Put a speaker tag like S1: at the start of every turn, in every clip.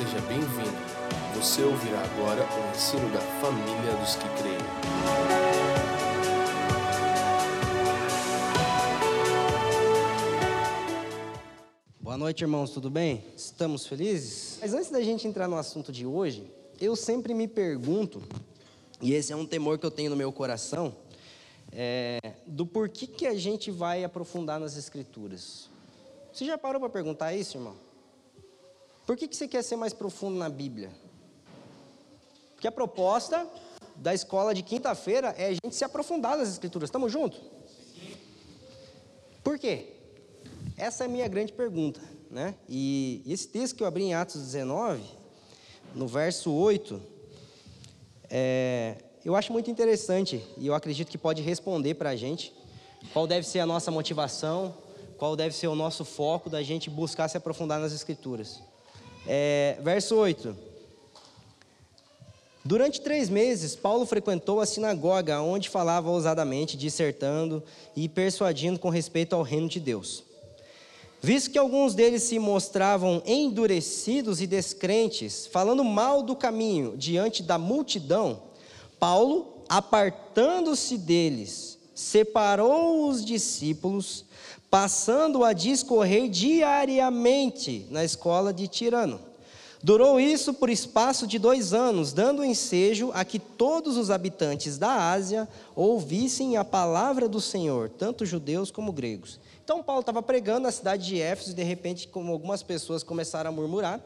S1: seja bem-vindo. Você ouvirá agora o ensino da família dos que creem.
S2: Boa noite, irmãos, tudo bem? Estamos felizes? Mas antes da gente entrar no assunto de hoje, eu sempre me pergunto, e esse é um temor que eu tenho no meu coração, é, do porquê que a gente vai aprofundar nas Escrituras. Você já parou para perguntar isso, irmão? Por que, que você quer ser mais profundo na Bíblia? Porque a proposta da escola de quinta-feira é a gente se aprofundar nas Escrituras. Estamos juntos? Por quê? Essa é a minha grande pergunta. Né? E esse texto que eu abri em Atos 19, no verso 8, é, eu acho muito interessante e eu acredito que pode responder para a gente qual deve ser a nossa motivação, qual deve ser o nosso foco da gente buscar se aprofundar nas Escrituras. É, verso 8. Durante três meses, Paulo frequentou a sinagoga, onde falava ousadamente, dissertando e persuadindo com respeito ao reino de Deus. Visto que alguns deles se mostravam endurecidos e descrentes, falando mal do caminho diante da multidão, Paulo, apartando-se deles, separou os discípulos, passando a discorrer diariamente na escola de Tirano. Durou isso por espaço de dois anos, dando ensejo a que todos os habitantes da Ásia ouvissem a palavra do Senhor, tanto judeus como gregos. Então, Paulo estava pregando na cidade de Éfeso e, de repente, como algumas pessoas começaram a murmurar,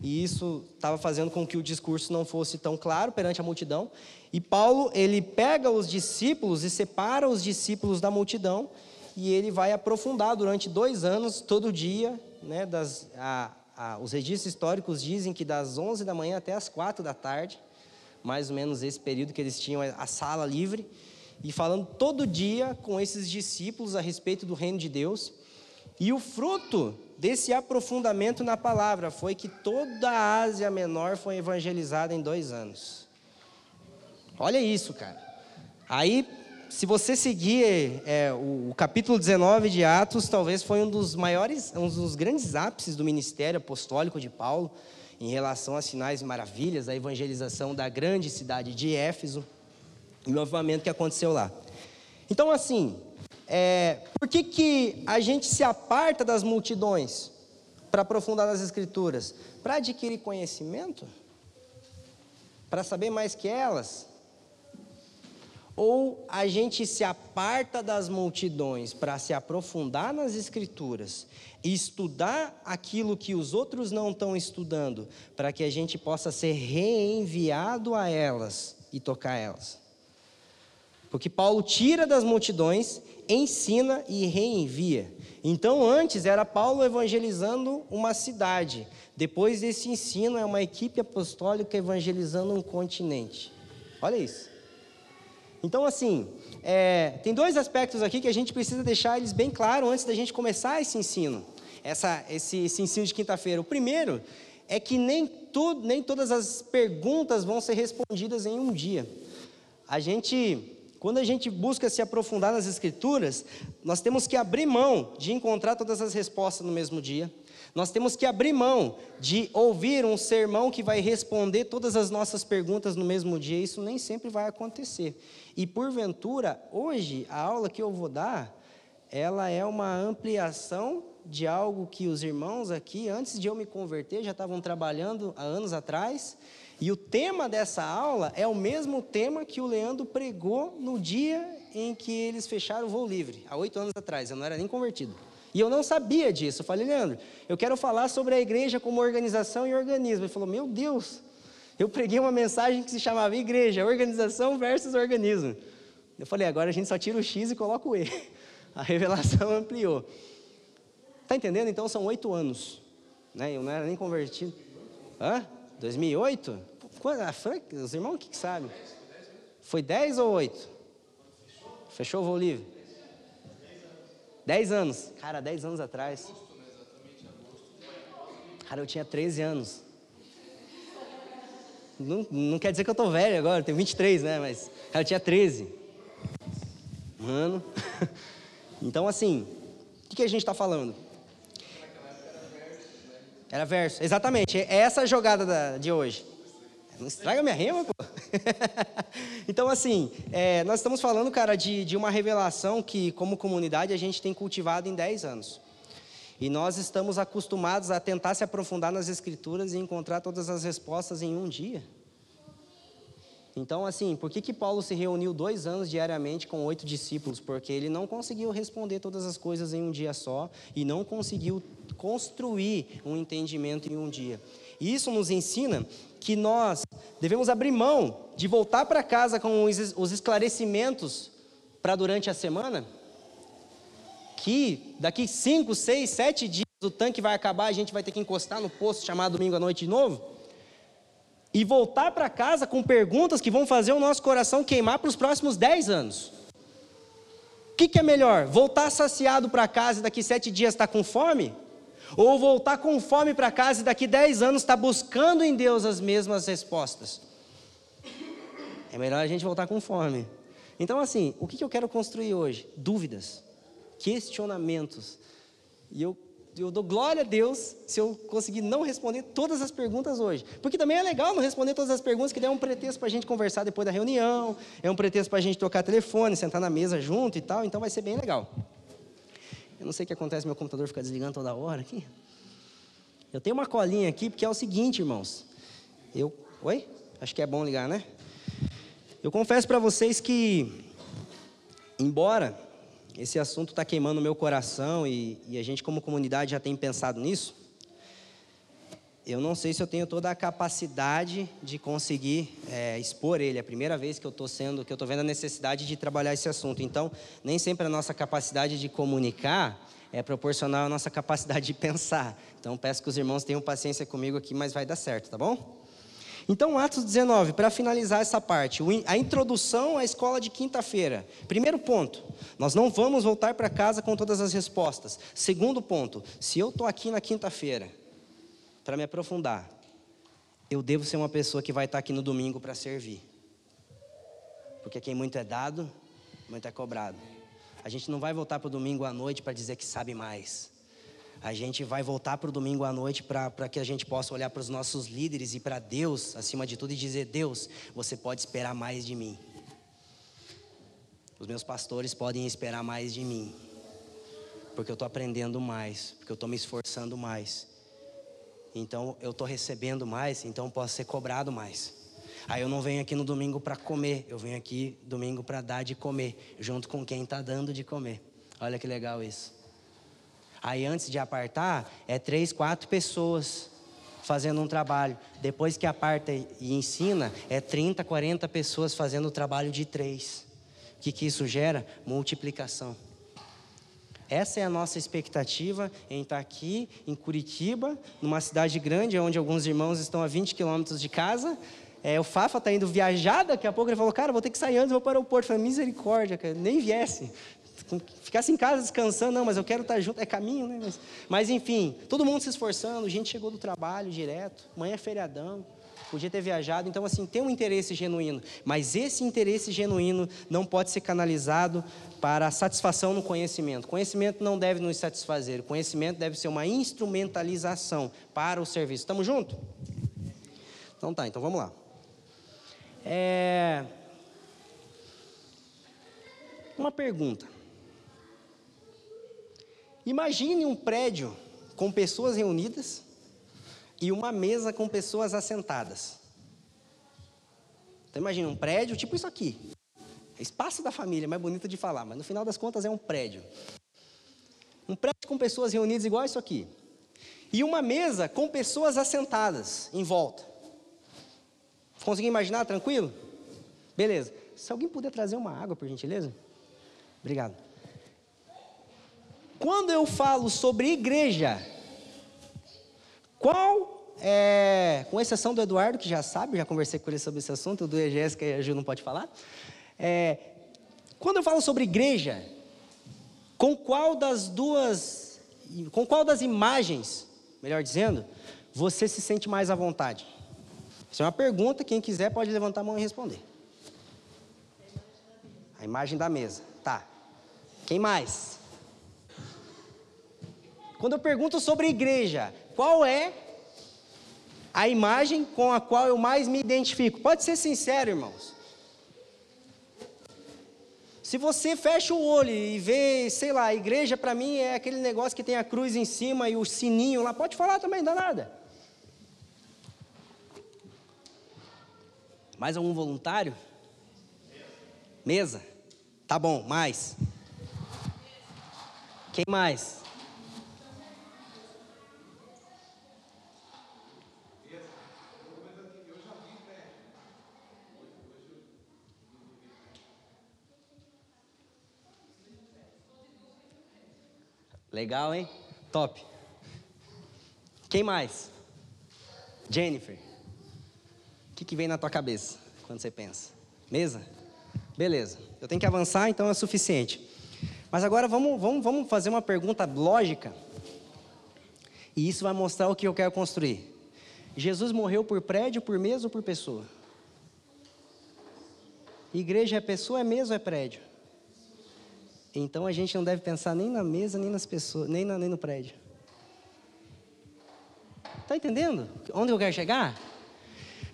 S2: e isso estava fazendo com que o discurso não fosse tão claro perante a multidão. E Paulo, ele pega os discípulos e separa os discípulos da multidão, e ele vai aprofundar durante dois anos, todo dia, né, das, a, a, os registros históricos dizem que das 11 da manhã até as 4 da tarde, mais ou menos esse período que eles tinham a sala livre, e falando todo dia com esses discípulos a respeito do reino de Deus. E o fruto desse aprofundamento na palavra foi que toda a Ásia Menor foi evangelizada em dois anos. Olha isso, cara. Aí, se você seguir é, o, o, capítulo 19 de Atos, talvez foi um dos maiores, um dos grandes ápices do ministério apostólico de Paulo em relação a sinais e maravilhas, a evangelização da grande cidade de Éfeso e o avivamento que aconteceu lá. Então, assim, é, por que, que a gente se aparta das multidões para aprofundar nas Escrituras? Para adquirir conhecimento? Para saber mais que elas? Ou a gente se aparta das multidões para se aprofundar nas Escrituras e estudar aquilo que os outros não estão estudando, para que a gente possa ser reenviado a elas e tocar elas? Porque Paulo tira das multidões, ensina e reenvia. Então, antes era Paulo evangelizando uma cidade. Depois desse ensino, é uma equipe apostólica evangelizando um continente. Olha isso. Então, assim, é, tem dois aspectos aqui que a gente precisa deixar eles bem claros antes da gente começar esse ensino, essa, esse, esse ensino de quinta-feira. O primeiro é que nem, tudo, nem todas as perguntas vão ser respondidas em um dia. A gente quando a gente busca se aprofundar nas Escrituras, nós temos que abrir mão de encontrar todas as respostas no mesmo dia. Nós temos que abrir mão de ouvir um sermão que vai responder todas as nossas perguntas no mesmo dia. Isso nem sempre vai acontecer. E porventura, hoje, a aula que eu vou dar, ela é uma ampliação de algo que os irmãos aqui, antes de eu me converter, já estavam trabalhando há anos atrás e o tema dessa aula é o mesmo tema que o Leandro pregou no dia em que eles fecharam o voo livre, há oito anos atrás. Eu não era nem convertido. E eu não sabia disso. Eu falei, Leandro, eu quero falar sobre a igreja como organização e organismo. Ele falou, meu Deus, eu preguei uma mensagem que se chamava Igreja, Organização versus Organismo. Eu falei, agora a gente só tira o X e coloca o E. A revelação ampliou. Está entendendo? Então são oito anos. Né? Eu não era nem convertido. Hã? 2008? Quando, a Frank, os irmãos que, que sabem? Foi 10 ou 8? Fechou o voo livre? 10 anos. Cara, 10 anos atrás. Cara, eu tinha 13 anos. Não, não quer dizer que eu tô velho agora, eu tenho 23, né? Mas cara, eu tinha 13. Mano. Então, assim, o que, que a gente está falando? Era verso, exatamente. É essa jogada da, de hoje. Não estraga minha rima, pô. então, assim, é, nós estamos falando, cara, de, de uma revelação que, como comunidade, a gente tem cultivado em 10 anos. E nós estamos acostumados a tentar se aprofundar nas Escrituras e encontrar todas as respostas em um dia. Então, assim, por que, que Paulo se reuniu dois anos diariamente com oito discípulos? Porque ele não conseguiu responder todas as coisas em um dia só e não conseguiu construir um entendimento em um dia. E isso nos ensina que nós devemos abrir mão de voltar para casa com os esclarecimentos para durante a semana, que daqui cinco, seis, sete dias o tanque vai acabar, a gente vai ter que encostar no posto chamado domingo à noite de novo e voltar para casa com perguntas que vão fazer o nosso coração queimar para os próximos dez anos. O que, que é melhor? Voltar saciado para casa e daqui sete dias estar tá com fome? Ou voltar com fome para casa e daqui dez anos estar tá buscando em Deus as mesmas respostas? É melhor a gente voltar com fome. Então, assim, o que, eu quero construir hoje? Dúvidas, questionamentos. E eu eu dou glória a Deus se eu conseguir não responder todas as perguntas hoje. Porque também é legal não responder todas as perguntas, que daí é um pretexto para a gente conversar depois da reunião, é um pretexto para a gente trocar telefone, sentar na mesa junto e tal, então vai ser bem legal. Eu não sei o que acontece, meu computador fica desligando toda hora aqui. Eu tenho uma colinha aqui, porque é o seguinte, irmãos. Eu. Oi? Acho que é bom ligar, né? Eu confesso para vocês que, embora esse assunto está queimando o meu coração e, e, a gente, como comunidade, já tem pensado nisso. Eu não sei se eu tenho toda a capacidade de conseguir é, expor ele. É a primeira vez que eu estou sendo, que eu estou vendo a necessidade de trabalhar esse assunto. Então, nem sempre a nossa capacidade de comunicar é proporcional à nossa capacidade de pensar. Então, peço que os irmãos tenham paciência comigo aqui, mas vai dar certo, tá bom? Então, Atos 19, para finalizar essa parte, a introdução à escola de quinta-feira. Primeiro ponto, nós não vamos voltar para casa com todas as respostas. Segundo ponto, se eu estou aqui na quinta-feira para me aprofundar, eu devo ser uma pessoa que vai estar aqui no domingo para servir. Porque quem muito é dado, muito é cobrado. A gente não vai voltar para o domingo à noite para dizer que sabe mais a gente vai voltar para o domingo à noite para que a gente possa olhar para os nossos líderes e para Deus, acima de tudo, e dizer: Deus, você pode esperar mais de mim. Os meus pastores podem esperar mais de mim, porque eu estou aprendendo mais, porque eu estou me esforçando mais. Então eu estou recebendo mais, então posso ser cobrado mais. Aí eu não venho aqui no domingo para comer, eu venho aqui domingo para dar de comer, junto com quem está dando de comer. Olha que legal isso. Aí antes de apartar, é três, quatro pessoas fazendo um trabalho. Depois que aparta e ensina, é 30, 40 pessoas fazendo o trabalho de três. O que, que isso gera? Multiplicação. Essa é a nossa expectativa em estar aqui em Curitiba, numa cidade grande, onde alguns irmãos estão a 20 quilômetros de casa. É, o Fafa está indo viajar, daqui a pouco ele falou, cara, vou ter que sair antes, vou para o aeroporto. Eu falei, misericórdia, cara, nem viesse ficasse em casa descansando, não, mas eu quero estar junto, é caminho, né? Mas, mas enfim, todo mundo se esforçando, gente chegou do trabalho direto, manhã é feriadão, podia ter viajado, então assim, tem um interesse genuíno, mas esse interesse genuíno não pode ser canalizado para a satisfação no conhecimento. Conhecimento não deve nos satisfazer, o conhecimento deve ser uma instrumentalização para o serviço. Estamos juntos? Então tá, então vamos lá. É... Uma pergunta. Imagine um prédio com pessoas reunidas e uma mesa com pessoas assentadas. Então imagine um prédio tipo isso aqui. É espaço da família, mais bonito de falar, mas no final das contas é um prédio. Um prédio com pessoas reunidas igual isso aqui. E uma mesa com pessoas assentadas em volta. Consegui imaginar tranquilo? Beleza. Se alguém puder trazer uma água, por gentileza? Obrigado. Quando eu falo sobre igreja, qual é, com exceção do Eduardo, que já sabe, já conversei com ele sobre esse assunto, do Jéssica e a Ju não pode falar. É, quando eu falo sobre igreja, com qual das duas, com qual das imagens, melhor dizendo, você se sente mais à vontade? Isso é uma pergunta, quem quiser pode levantar a mão e responder. A imagem da mesa, tá. Quem mais? Quando eu pergunto sobre igreja, qual é a imagem com a qual eu mais me identifico. Pode ser sincero, irmãos. Se você fecha o olho e vê, sei lá, a igreja para mim é aquele negócio que tem a cruz em cima e o sininho lá, pode falar também, dá nada. Mais algum voluntário? Mesa. Tá bom, mais. Quem mais? Legal, hein? Top. Quem mais? Jennifer. O que, que vem na tua cabeça quando você pensa? Mesa? Beleza. Eu tenho que avançar, então é suficiente. Mas agora vamos, vamos, vamos fazer uma pergunta lógica. E isso vai mostrar o que eu quero construir. Jesus morreu por prédio, por mesa ou por pessoa? Igreja é pessoa, é mesa ou é prédio? Então a gente não deve pensar nem na mesa, nem nas pessoas, nem, na, nem no prédio. Está entendendo onde eu quero chegar?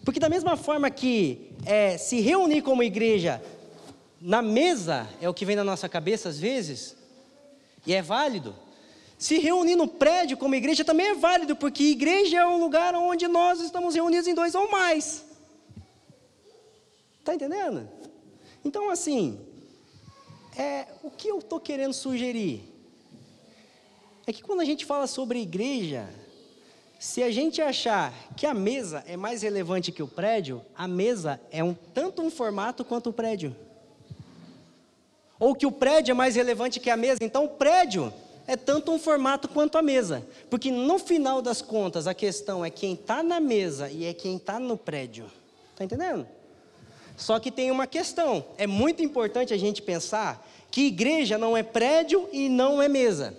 S2: Porque da mesma forma que é, se reunir como igreja na mesa é o que vem na nossa cabeça às vezes, e é válido. Se reunir no prédio como igreja também é válido, porque igreja é um lugar onde nós estamos reunidos em dois ou mais. Está entendendo? Então, assim, é, o que eu estou querendo sugerir? É que quando a gente fala sobre igreja, se a gente achar que a mesa é mais relevante que o prédio, a mesa é um, tanto um formato quanto o prédio. Ou que o prédio é mais relevante que a mesa, então o prédio é tanto um formato quanto a mesa. Porque no final das contas, a questão é quem está na mesa e é quem está no prédio. Está entendendo? Só que tem uma questão: é muito importante a gente pensar que igreja não é prédio e não é mesa.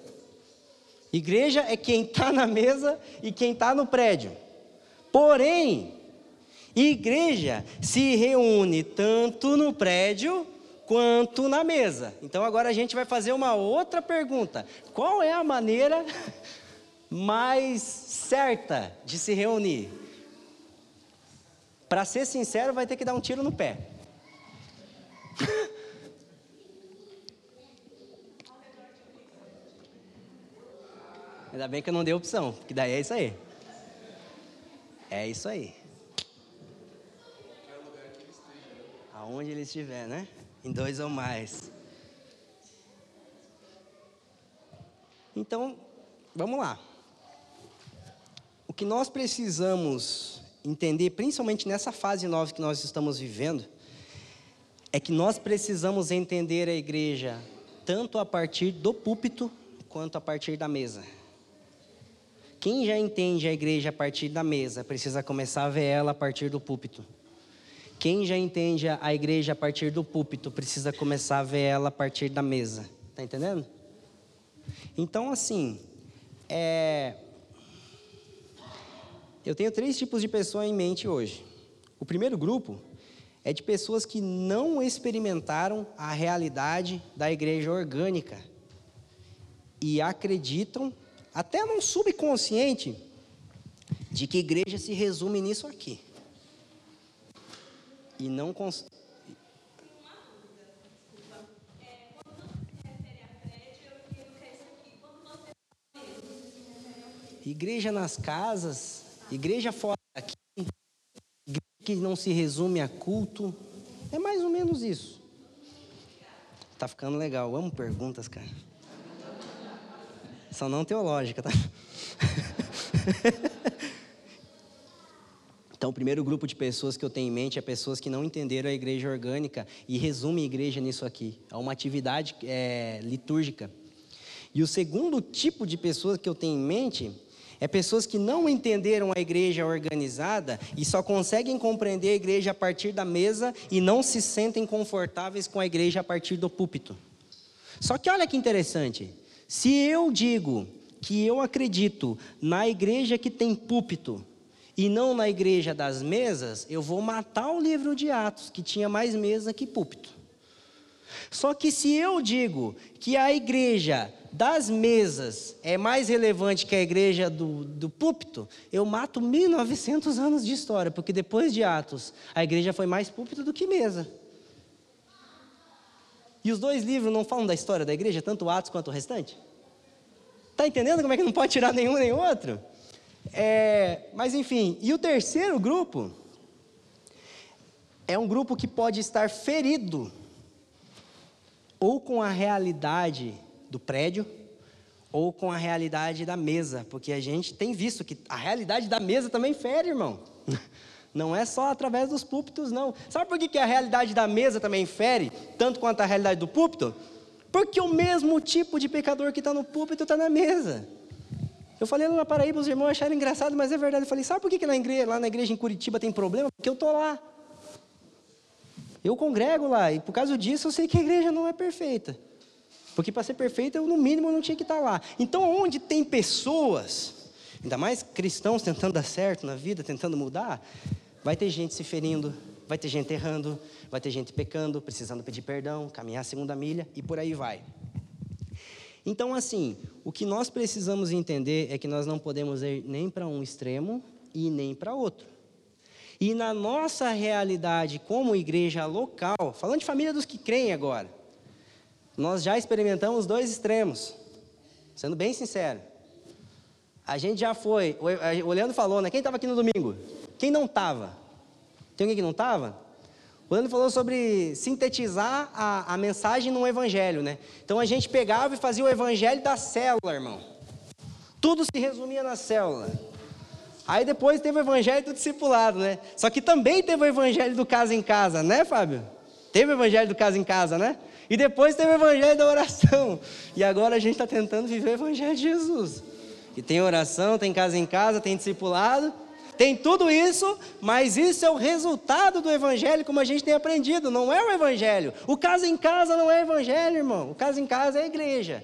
S2: Igreja é quem está na mesa e quem está no prédio. Porém, igreja se reúne tanto no prédio quanto na mesa. Então agora a gente vai fazer uma outra pergunta: qual é a maneira mais certa de se reunir? Para ser sincero, vai ter que dar um tiro no pé. Ainda bem que eu não dei opção, porque daí é isso aí. É isso aí. Aonde ele estiver, né? Em dois ou mais. Então, vamos lá. O que nós precisamos entender, principalmente nessa fase nova que nós estamos vivendo, é que nós precisamos entender a igreja tanto a partir do púlpito quanto a partir da mesa. Quem já entende a igreja a partir da mesa precisa começar a ver ela a partir do púlpito. Quem já entende a igreja a partir do púlpito precisa começar a ver ela a partir da mesa. Tá entendendo? Então, assim, é... eu tenho três tipos de pessoas em mente hoje. O primeiro grupo é de pessoas que não experimentaram a realidade da igreja orgânica e acreditam, até no subconsciente, de que igreja se resume nisso aqui e não cons... Igreja nas casas, igreja fora daqui, igreja que não se resume a culto, é mais ou menos isso. Tá ficando legal, amo perguntas, cara. Só não teológica, tá? Então, o primeiro grupo de pessoas que eu tenho em mente é pessoas que não entenderam a igreja orgânica e resumem a igreja nisso aqui. É uma atividade é, litúrgica. E o segundo tipo de pessoas que eu tenho em mente é pessoas que não entenderam a igreja organizada e só conseguem compreender a igreja a partir da mesa e não se sentem confortáveis com a igreja a partir do púlpito. Só que olha que interessante. Se eu digo que eu acredito na igreja que tem púlpito, e não na igreja das mesas, eu vou matar o livro de Atos, que tinha mais mesa que púlpito. Só que se eu digo que a igreja das mesas é mais relevante que a igreja do, do púlpito, eu mato 1900 anos de história, porque depois de Atos, a igreja foi mais púlpito do que mesa. E os dois livros não falam da história da igreja, tanto Atos quanto o restante? Está entendendo como é que não pode tirar nenhum nem outro? É, mas enfim, e o terceiro grupo é um grupo que pode estar ferido ou com a realidade do prédio ou com a realidade da mesa, porque a gente tem visto que a realidade da mesa também fere, irmão. Não é só através dos púlpitos, não. Sabe por que, que a realidade da mesa também fere, tanto quanto a realidade do púlpito? Porque o mesmo tipo de pecador que está no púlpito está na mesa. Eu falei lá na Paraíba, os irmãos acharam engraçado, mas é verdade. Eu falei, sabe por que, que na igreja, lá na igreja em Curitiba tem problema? Porque eu estou lá. Eu congrego lá, e por causa disso eu sei que a igreja não é perfeita. Porque para ser perfeita, eu no mínimo não tinha que estar lá. Então, onde tem pessoas, ainda mais cristãos tentando dar certo na vida, tentando mudar, vai ter gente se ferindo, vai ter gente errando, vai ter gente pecando, precisando pedir perdão, caminhar a segunda milha e por aí vai. Então, assim, o que nós precisamos entender é que nós não podemos ir nem para um extremo e nem para outro. E na nossa realidade como igreja local, falando de família dos que creem agora, nós já experimentamos dois extremos, sendo bem sincero. A gente já foi, o Leandro falou, né? Quem estava aqui no domingo? Quem não estava? Tem alguém que não estava? O Leandro falou sobre sintetizar a, a mensagem num evangelho, né? Então a gente pegava e fazia o evangelho da célula, irmão. Tudo se resumia na célula. Aí depois teve o evangelho do discipulado, né? Só que também teve o evangelho do casa em casa, né, Fábio? Teve o evangelho do casa em casa, né? E depois teve o evangelho da oração. E agora a gente está tentando viver o evangelho de Jesus. E tem oração, tem casa em casa, tem discipulado, tem tudo isso, mas isso é o resultado do evangelho, como a gente tem aprendido, não é o evangelho. O casa em casa não é evangelho, irmão. O casa em casa é igreja.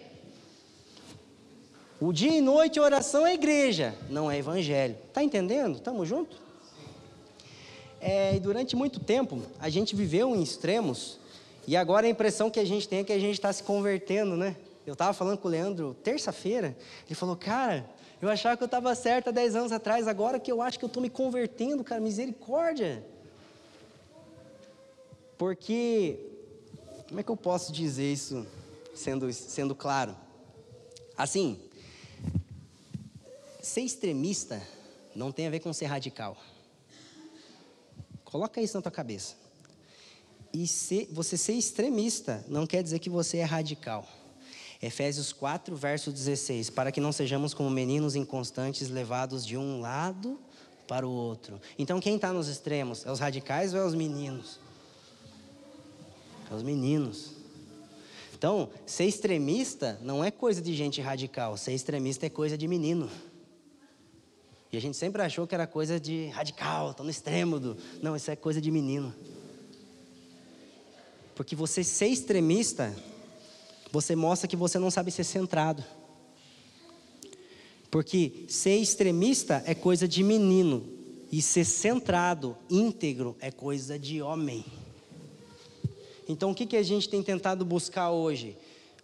S2: O dia e noite oração é igreja, não é evangelho. Está entendendo? Estamos juntos? É, e durante muito tempo, a gente viveu em extremos e agora a impressão que a gente tem é que a gente está se convertendo, né? Eu estava falando com o Leandro terça-feira, ele falou, cara, eu achava que eu estava certo há 10 anos atrás, agora que eu acho que eu estou me convertendo, cara, misericórdia. Porque, como é que eu posso dizer isso sendo, sendo claro? Assim, ser extremista não tem a ver com ser radical. Coloca isso na tua cabeça. E ser, você ser extremista não quer dizer que você é radical. Efésios 4, verso 16: Para que não sejamos como meninos inconstantes, levados de um lado para o outro. Então, quem está nos extremos? É os radicais ou é os meninos? É os meninos. Então, ser extremista não é coisa de gente radical, ser extremista é coisa de menino. E a gente sempre achou que era coisa de radical, está no extremo do. Não, isso é coisa de menino. Porque você ser extremista, você mostra que você não sabe ser centrado. Porque ser extremista é coisa de menino. E ser centrado, íntegro, é coisa de homem. Então o que, que a gente tem tentado buscar hoje?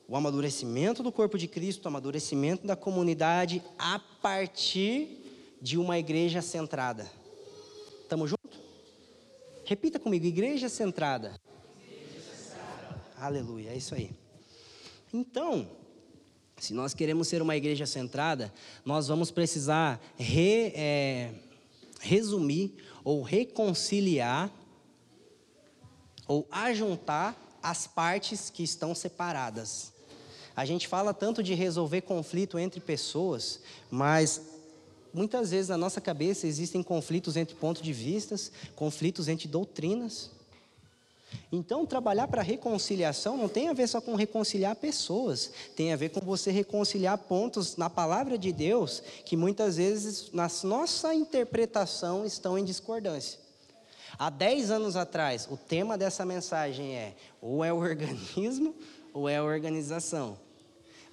S2: O amadurecimento do corpo de Cristo, o amadurecimento da comunidade a partir de uma igreja centrada. Estamos juntos? Repita comigo: igreja centrada. Aleluia, é isso aí. Então, se nós queremos ser uma igreja centrada, nós vamos precisar re, é, resumir ou reconciliar ou ajuntar as partes que estão separadas. A gente fala tanto de resolver conflito entre pessoas, mas muitas vezes na nossa cabeça existem conflitos entre pontos de vistas, conflitos entre doutrinas. Então, trabalhar para reconciliação não tem a ver só com reconciliar pessoas, tem a ver com você reconciliar pontos na palavra de Deus que muitas vezes, na nossa interpretação, estão em discordância. Há 10 anos atrás, o tema dessa mensagem é: ou é o organismo ou é a organização.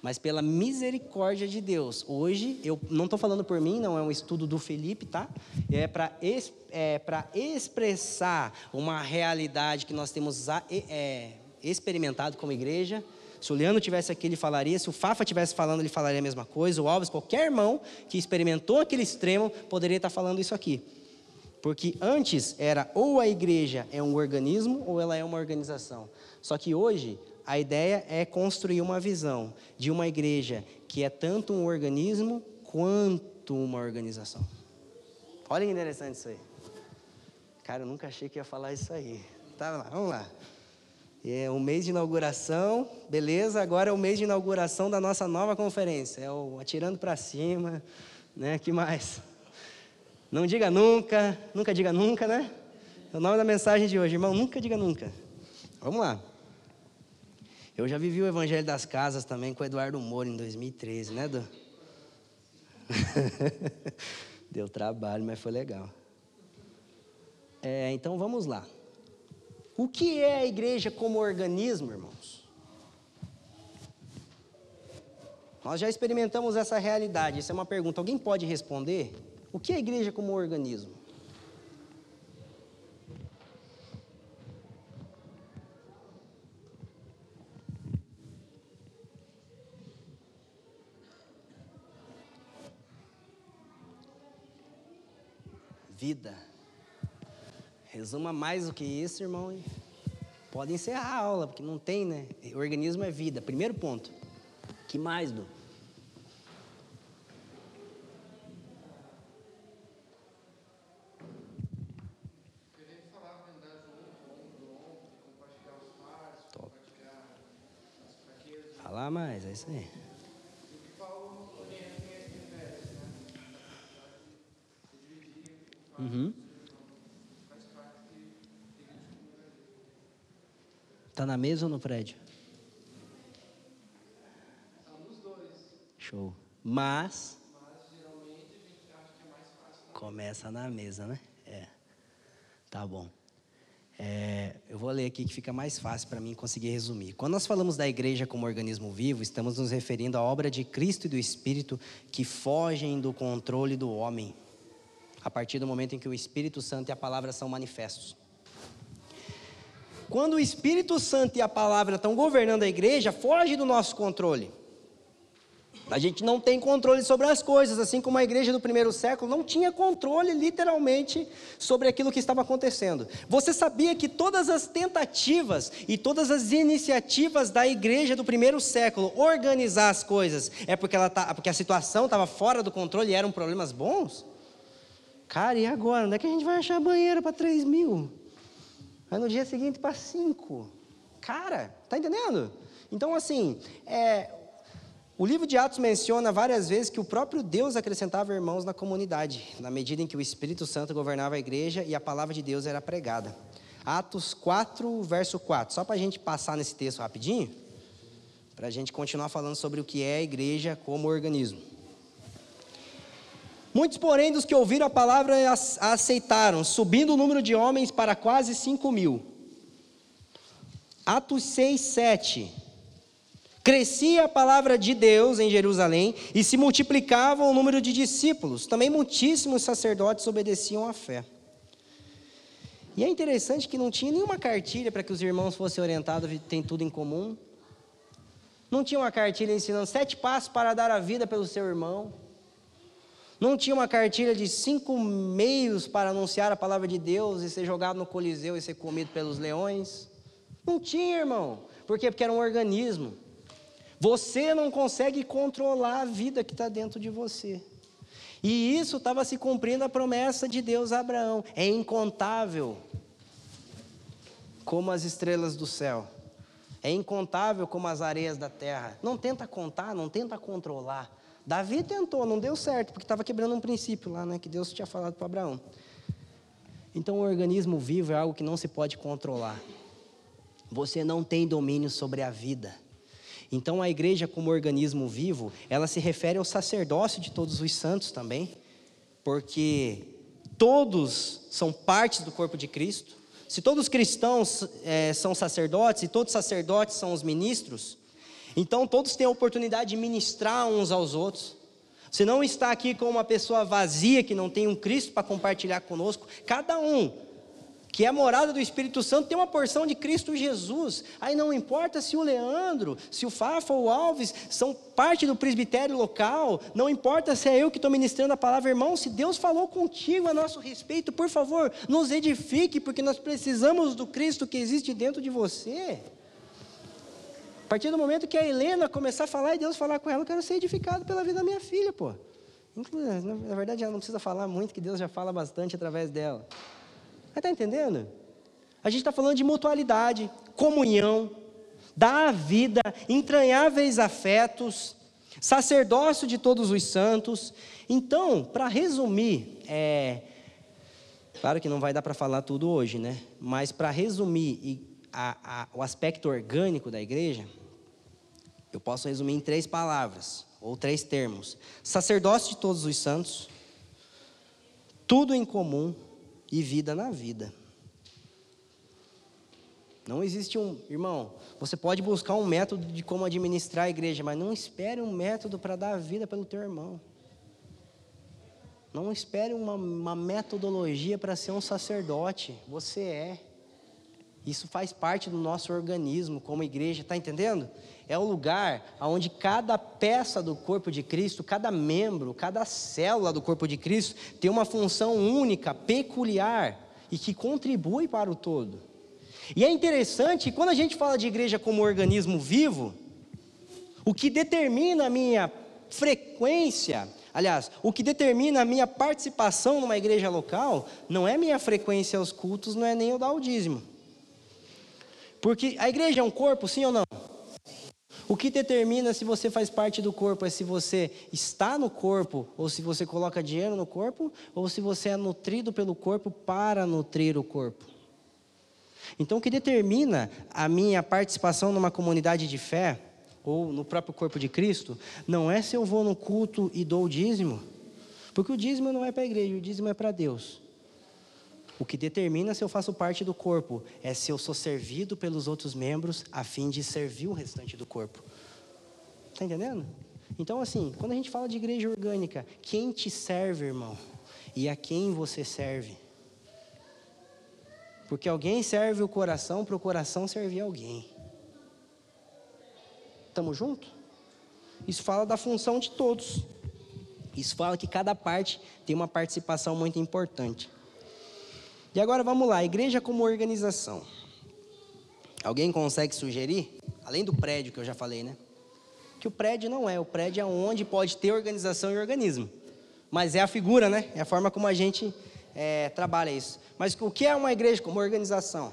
S2: Mas pela misericórdia de Deus, hoje, eu não estou falando por mim, não é um estudo do Felipe, tá? É para é, expressar uma realidade que nós temos é, experimentado como igreja. Se o Leandro tivesse aqui, ele falaria. Se o Fafa tivesse falando, ele falaria a mesma coisa. O Alves, qualquer irmão que experimentou aquele extremo, poderia estar falando isso aqui. Porque antes era ou a igreja é um organismo ou ela é uma organização. Só que hoje a ideia é construir uma visão de uma igreja que é tanto um organismo quanto uma organização. Olha que interessante isso aí. Cara, eu nunca achei que ia falar isso aí. Tá, vamos lá. É o mês de inauguração, beleza? Agora é o mês de inauguração da nossa nova conferência. É o Atirando para Cima, né? Que mais? Não diga nunca, nunca diga nunca, né? É o nome da mensagem de hoje, irmão. Nunca diga nunca. Vamos lá. Eu já vivi o Evangelho das Casas também com o Eduardo Moro em 2013, né, Edu? Deu trabalho, mas foi legal. É, então vamos lá. O que é a igreja como organismo, irmãos? Nós já experimentamos essa realidade. Isso é uma pergunta. Alguém pode responder? O que é a igreja como organismo? Vida. Resuma mais do que isso, irmão. Pode encerrar a aula, porque não tem, né? O organismo é vida. Primeiro ponto. Que mais, Du? Falar mais, é isso aí. Uhum. Tá na mesa ou no prédio? Show. Mas. Começa na mesa, né? É. Tá bom. É, eu vou ler aqui que fica mais fácil para mim conseguir resumir. Quando nós falamos da igreja como organismo vivo, estamos nos referindo à obra de Cristo e do Espírito que fogem do controle do homem, a partir do momento em que o Espírito Santo e a palavra são manifestos. Quando o Espírito Santo e a palavra estão governando a igreja, foge do nosso controle. A gente não tem controle sobre as coisas, assim como a igreja do primeiro século não tinha controle, literalmente, sobre aquilo que estava acontecendo. Você sabia que todas as tentativas e todas as iniciativas da igreja do primeiro século organizar as coisas é porque, ela tá, porque a situação estava fora do controle e eram problemas bons? Cara, e agora? Onde é que a gente vai achar banheiro para 3 mil? Aí no dia seguinte para 5. Cara, tá entendendo? Então, assim, é, o livro de Atos menciona várias vezes que o próprio Deus acrescentava irmãos na comunidade, na medida em que o Espírito Santo governava a igreja e a palavra de Deus era pregada. Atos 4, verso 4. Só para a gente passar nesse texto rapidinho, para a gente continuar falando sobre o que é a igreja como organismo. Muitos, porém, dos que ouviram a palavra a aceitaram, subindo o número de homens para quase 5 mil. Atos 6, 7. Crescia a palavra de Deus em Jerusalém e se multiplicava o número de discípulos. Também muitíssimos sacerdotes obedeciam à fé. E é interessante que não tinha nenhuma cartilha para que os irmãos fossem orientados, tem tudo em comum. Não tinha uma cartilha ensinando sete passos para dar a vida pelo seu irmão. Não tinha uma cartilha de cinco meios para anunciar a palavra de Deus e ser jogado no coliseu e ser comido pelos leões. Não tinha, irmão. Por quê? Porque era um organismo. Você não consegue controlar a vida que está dentro de você. E isso estava se cumprindo a promessa de Deus a Abraão. É incontável como as estrelas do céu. É incontável como as areias da terra. Não tenta contar, não tenta controlar. Davi tentou, não deu certo, porque estava quebrando um princípio lá, né, que Deus tinha falado para Abraão. Então, o organismo vivo é algo que não se pode controlar. Você não tem domínio sobre a vida. Então a igreja como organismo vivo, ela se refere ao sacerdócio de todos os santos também, porque todos são partes do corpo de Cristo. Se todos os cristãos é, são sacerdotes e todos os sacerdotes são os ministros, então todos têm a oportunidade de ministrar uns aos outros. Você não está aqui com uma pessoa vazia que não tem um Cristo para compartilhar conosco. Cada um que é morada do Espírito Santo, tem uma porção de Cristo Jesus. Aí não importa se o Leandro, se o Fafa ou o Alves são parte do presbitério local, não importa se é eu que estou ministrando a palavra, irmão, se Deus falou contigo a nosso respeito, por favor, nos edifique, porque nós precisamos do Cristo que existe dentro de você. A partir do momento que a Helena começar a falar e Deus falar com ela, eu quero ser edificado pela vida da minha filha, pô. Na verdade, ela não precisa falar muito, que Deus já fala bastante através dela. Mas está entendendo? A gente está falando de mutualidade, comunhão, dar a vida, entranháveis afetos, sacerdócio de todos os santos. Então, para resumir, é, claro que não vai dar para falar tudo hoje, né? Mas para resumir a, a, o aspecto orgânico da igreja, eu posso resumir em três palavras, ou três termos: sacerdócio de todos os santos, tudo em comum e vida na vida. Não existe um, irmão, você pode buscar um método de como administrar a igreja, mas não espere um método para dar vida pelo teu irmão. Não espere uma, uma metodologia para ser um sacerdote. Você é. Isso faz parte do nosso organismo como igreja, está entendendo? É o lugar onde cada peça do corpo de Cristo, cada membro, cada célula do corpo de Cristo tem uma função única, peculiar e que contribui para o todo. E é interessante, quando a gente fala de igreja como organismo vivo, o que determina a minha frequência, aliás, o que determina a minha participação numa igreja local, não é minha frequência aos cultos, não é nem o dar dízimo. Porque a igreja é um corpo, sim ou não? O que determina se você faz parte do corpo é se você está no corpo, ou se você coloca dinheiro no corpo, ou se você é nutrido pelo corpo para nutrir o corpo. Então, o que determina a minha participação numa comunidade de fé, ou no próprio corpo de Cristo, não é se eu vou no culto e dou o dízimo, porque o dízimo não é para a igreja, o dízimo é para Deus. O que determina se eu faço parte do corpo é se eu sou servido pelos outros membros a fim de servir o restante do corpo. Está entendendo? Então, assim, quando a gente fala de igreja orgânica, quem te serve, irmão? E a quem você serve? Porque alguém serve o coração para o coração servir alguém. Estamos juntos? Isso fala da função de todos. Isso fala que cada parte tem uma participação muito importante. E agora vamos lá, igreja como organização. Alguém consegue sugerir, além do prédio que eu já falei, né? Que o prédio não é, o prédio é onde pode ter organização e organismo. Mas é a figura, né? É a forma como a gente é, trabalha isso. Mas o que é uma igreja como organização?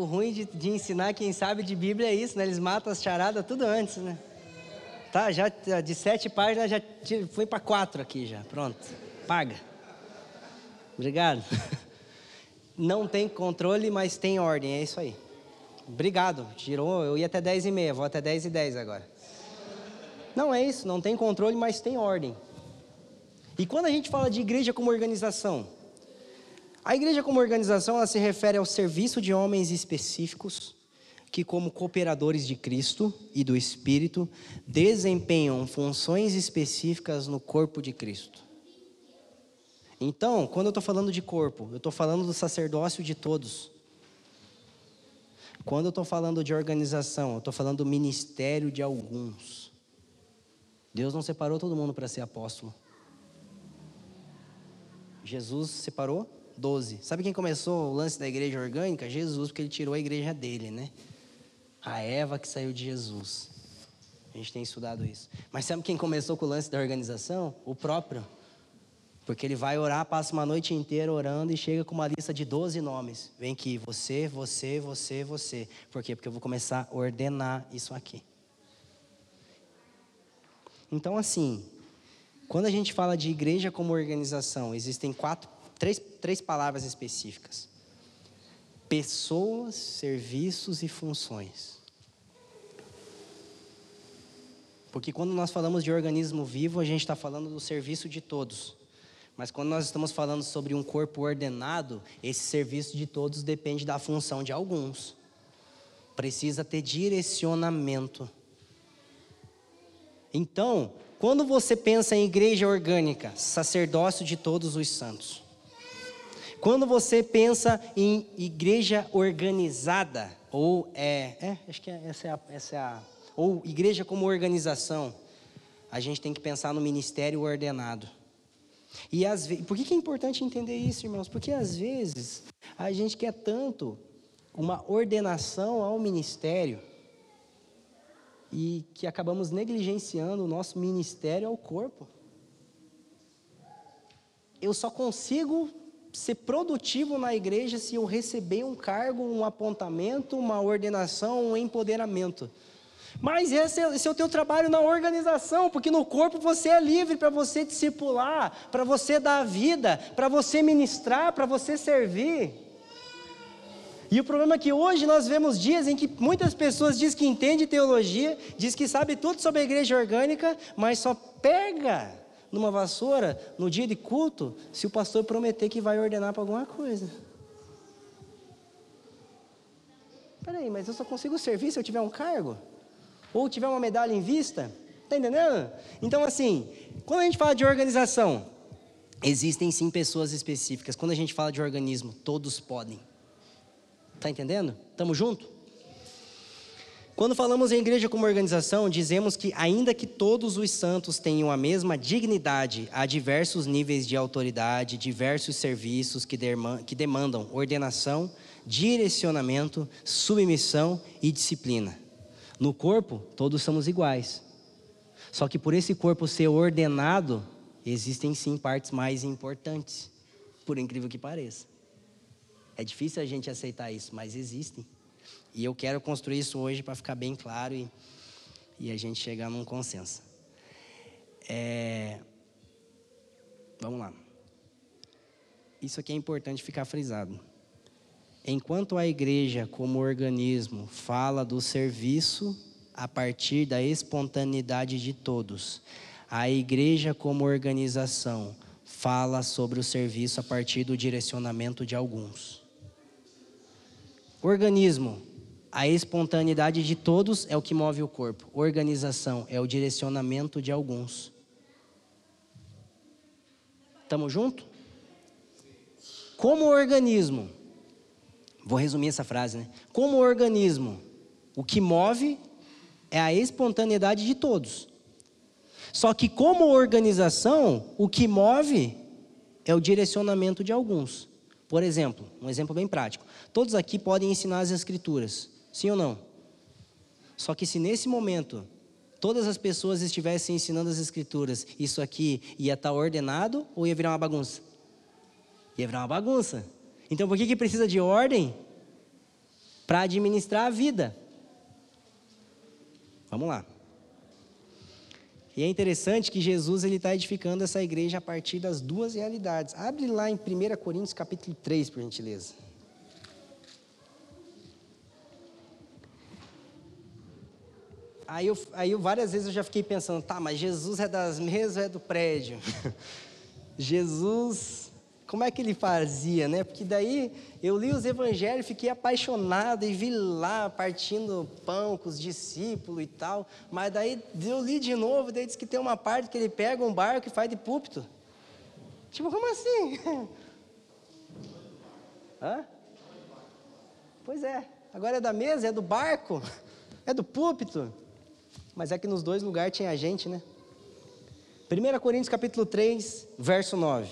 S2: O ruim de, de, ensinar quem sabe de Bíblia é isso, né? Eles matam as charadas tudo antes, né? Tá, já de sete páginas já foi para quatro aqui já. Pronto. Paga. Obrigado. Não tem controle, mas tem ordem, é isso aí. Obrigado. Tirou, eu ia até dez e meia, vou até dez e dez agora. Não é isso, não tem controle, mas tem ordem. E quando a gente fala de igreja como organização, a igreja como organização, ela se refere ao serviço de homens específicos que como cooperadores de Cristo e do Espírito desempenham funções específicas no corpo de Cristo. Então, quando eu estou falando de corpo, eu estou falando do sacerdócio de todos. Quando eu estou falando de organização, eu estou falando do ministério de alguns. Deus não separou todo mundo para ser apóstolo. Jesus separou 12. Sabe quem começou o lance da igreja orgânica? Jesus, porque ele tirou a igreja dele, né? A Eva que saiu de Jesus. A gente tem estudado isso. Mas sabe quem começou com o lance da organização? O próprio. Porque ele vai orar, passa uma noite inteira orando e chega com uma lista de 12 nomes. Vem aqui, você, você, você, você. Por quê? Porque eu vou começar a ordenar isso aqui. Então, assim, quando a gente fala de igreja como organização, existem quatro, três, três palavras específicas: pessoas, serviços e funções. Porque quando nós falamos de organismo vivo, a gente está falando do serviço de todos. Mas quando nós estamos falando sobre um corpo ordenado, esse serviço de todos depende da função de alguns. Precisa ter direcionamento. Então, quando você pensa em igreja orgânica, sacerdócio de todos os santos. Quando você pensa em igreja organizada, ou é, é acho que é, essa é, a, essa é a, ou igreja como organização, a gente tem que pensar no ministério ordenado. E às vezes, por que, que é importante entender isso, irmãos? Porque às vezes a gente quer tanto uma ordenação ao ministério e que acabamos negligenciando o nosso ministério ao corpo. Eu só consigo ser produtivo na igreja se eu receber um cargo, um apontamento, uma ordenação, um empoderamento. Mas esse é, esse é o teu trabalho na organização, porque no corpo você é livre para você discipular, para você dar vida, para você ministrar, para você servir. E o problema é que hoje nós vemos dias em que muitas pessoas dizem que entende teologia, diz que sabe tudo sobre a igreja orgânica, mas só pega numa vassoura no dia de culto se o pastor prometer que vai ordenar para alguma coisa. Peraí, mas eu só consigo servir se eu tiver um cargo? ou tiver uma medalha em vista. Está entendendo? Então, assim, quando a gente fala de organização, existem sim pessoas específicas. Quando a gente fala de organismo, todos podem. Está entendendo? Estamos juntos? Quando falamos em igreja como organização, dizemos que, ainda que todos os santos tenham a mesma dignidade, há diversos níveis de autoridade, diversos serviços que, demandam ordenação, direcionamento, submissão e disciplina. No corpo, todos somos iguais. Só que por esse corpo ser ordenado, existem sim partes mais importantes, por incrível que pareça. É difícil a gente aceitar isso, mas existem. E eu quero construir isso hoje para ficar bem claro e, e a gente chegar num consenso. É... Vamos lá. Isso aqui é importante ficar frisado. Enquanto a igreja, como organismo, fala do serviço a partir da espontaneidade de todos, a igreja, como organização, fala sobre o serviço a partir do direcionamento de alguns. Organismo, a espontaneidade de todos é o que move o corpo. Organização é o direcionamento de alguns. Estamos junto? Como organismo, Vou resumir essa frase, né? Como organismo, o que move é a espontaneidade de todos. Só que, como organização, o que move é o direcionamento de alguns. Por exemplo, um exemplo bem prático: todos aqui podem ensinar as Escrituras, sim ou não? Só que, se nesse momento todas as pessoas estivessem ensinando as Escrituras, isso aqui ia estar ordenado ou ia virar uma bagunça? Ia virar uma bagunça. Então, por que, que precisa de ordem? Para administrar a vida. Vamos lá. E é interessante que Jesus ele está edificando essa igreja a partir das duas realidades. Abre lá em 1 Coríntios capítulo 3, por gentileza. Aí, eu, aí eu, várias vezes eu já fiquei pensando, tá, mas Jesus é das mesas ou é do prédio? Jesus como é que ele fazia, né? Porque daí eu li os evangelhos, fiquei apaixonado e vi lá partindo pão com os discípulos e tal. Mas daí eu li de novo, daí diz que tem uma parte que ele pega um barco e faz de púlpito. Tipo, como assim? Hã? Pois é. Agora é da mesa, é do barco, é do púlpito. Mas é que nos dois lugares tinha gente, né? 1 Coríntios capítulo 3, verso 9.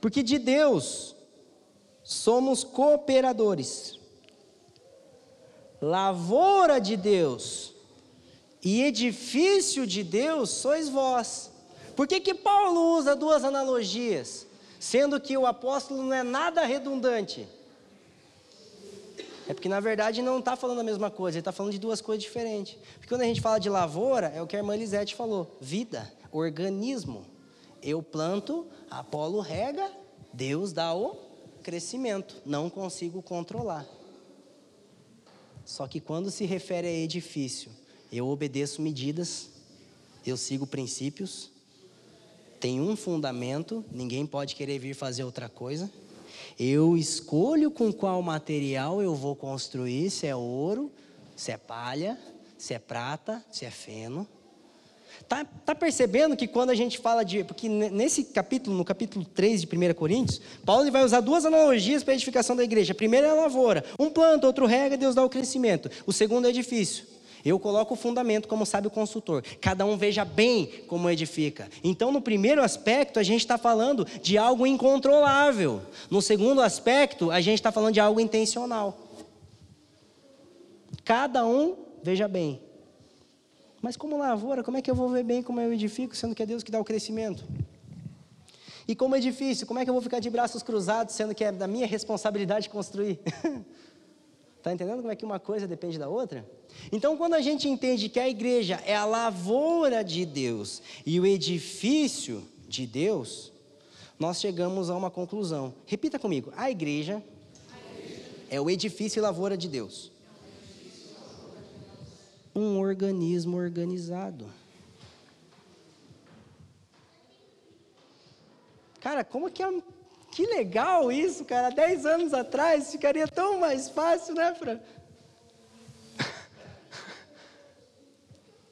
S2: Porque de Deus somos cooperadores. lavoura de Deus e edifício de Deus sois vós. Por que, que Paulo usa duas analogias, sendo que o apóstolo não é nada redundante? É porque na verdade não está falando a mesma coisa, ele está falando de duas coisas diferentes. Porque quando a gente fala de lavoura, é o que a irmã Elisete falou: vida, organismo. Eu planto, Apolo rega, Deus dá o crescimento. Não consigo controlar. Só que quando se refere a edifício, eu obedeço medidas, eu sigo princípios, tem um fundamento, ninguém pode querer vir fazer outra coisa. Eu escolho com qual material eu vou construir, se é ouro, se é palha, se é prata, se é feno. Tá, tá percebendo que quando a gente fala de. Porque nesse capítulo, no capítulo 3 de 1 Coríntios, Paulo vai usar duas analogias para a edificação da igreja. A primeira é a lavoura. Um planta, outro rega, Deus dá o crescimento. O segundo é edifício. Eu coloco o fundamento como sabe o consultor. Cada um veja bem como edifica. Então, no primeiro aspecto, a gente está falando de algo incontrolável. No segundo aspecto, a gente está falando de algo intencional. Cada um veja bem. Mas como lavoura, como é que eu vou ver bem como eu edifico, sendo que é Deus que dá o crescimento? E como edifício, como é que eu vou ficar de braços cruzados, sendo que é da minha responsabilidade construir? Está entendendo como é que uma coisa depende da outra? Então, quando a gente entende que a igreja é a lavoura de Deus e o edifício de Deus, nós chegamos a uma conclusão. Repita comigo: a igreja, a é o edifício e lavoura de Deus. Um organismo organizado. Cara, como que é que legal isso, cara. Dez anos atrás ficaria tão mais fácil, né, Fran?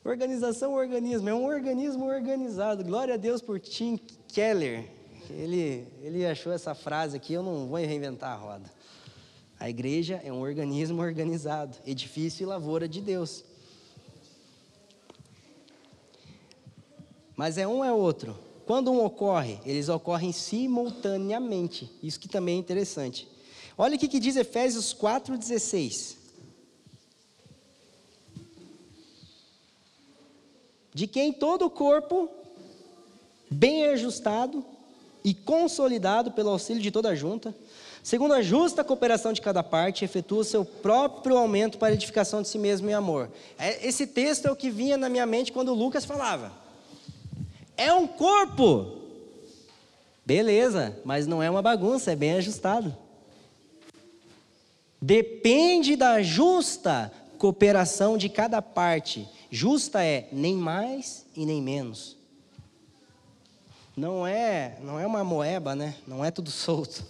S2: Organização, organismo. É um organismo organizado. Glória a Deus por Tim Keller. Ele, ele achou essa frase aqui, eu não vou reinventar a roda. A igreja é um organismo organizado, edifício e lavoura de Deus. Mas é um é outro. Quando um ocorre, eles ocorrem simultaneamente. Isso que também é interessante. Olha o que diz Efésios 4,16. De quem todo o corpo, bem ajustado e consolidado pelo auxílio de toda a junta, segundo a justa cooperação de cada parte, efetua o seu próprio aumento para a edificação de si mesmo em amor. É, esse texto é o que vinha na minha mente quando Lucas falava. É um corpo. Beleza, mas não é uma bagunça, é bem ajustado. Depende da justa cooperação de cada parte. Justa é nem mais e nem menos. Não é, não é uma moeba, né? Não é tudo solto.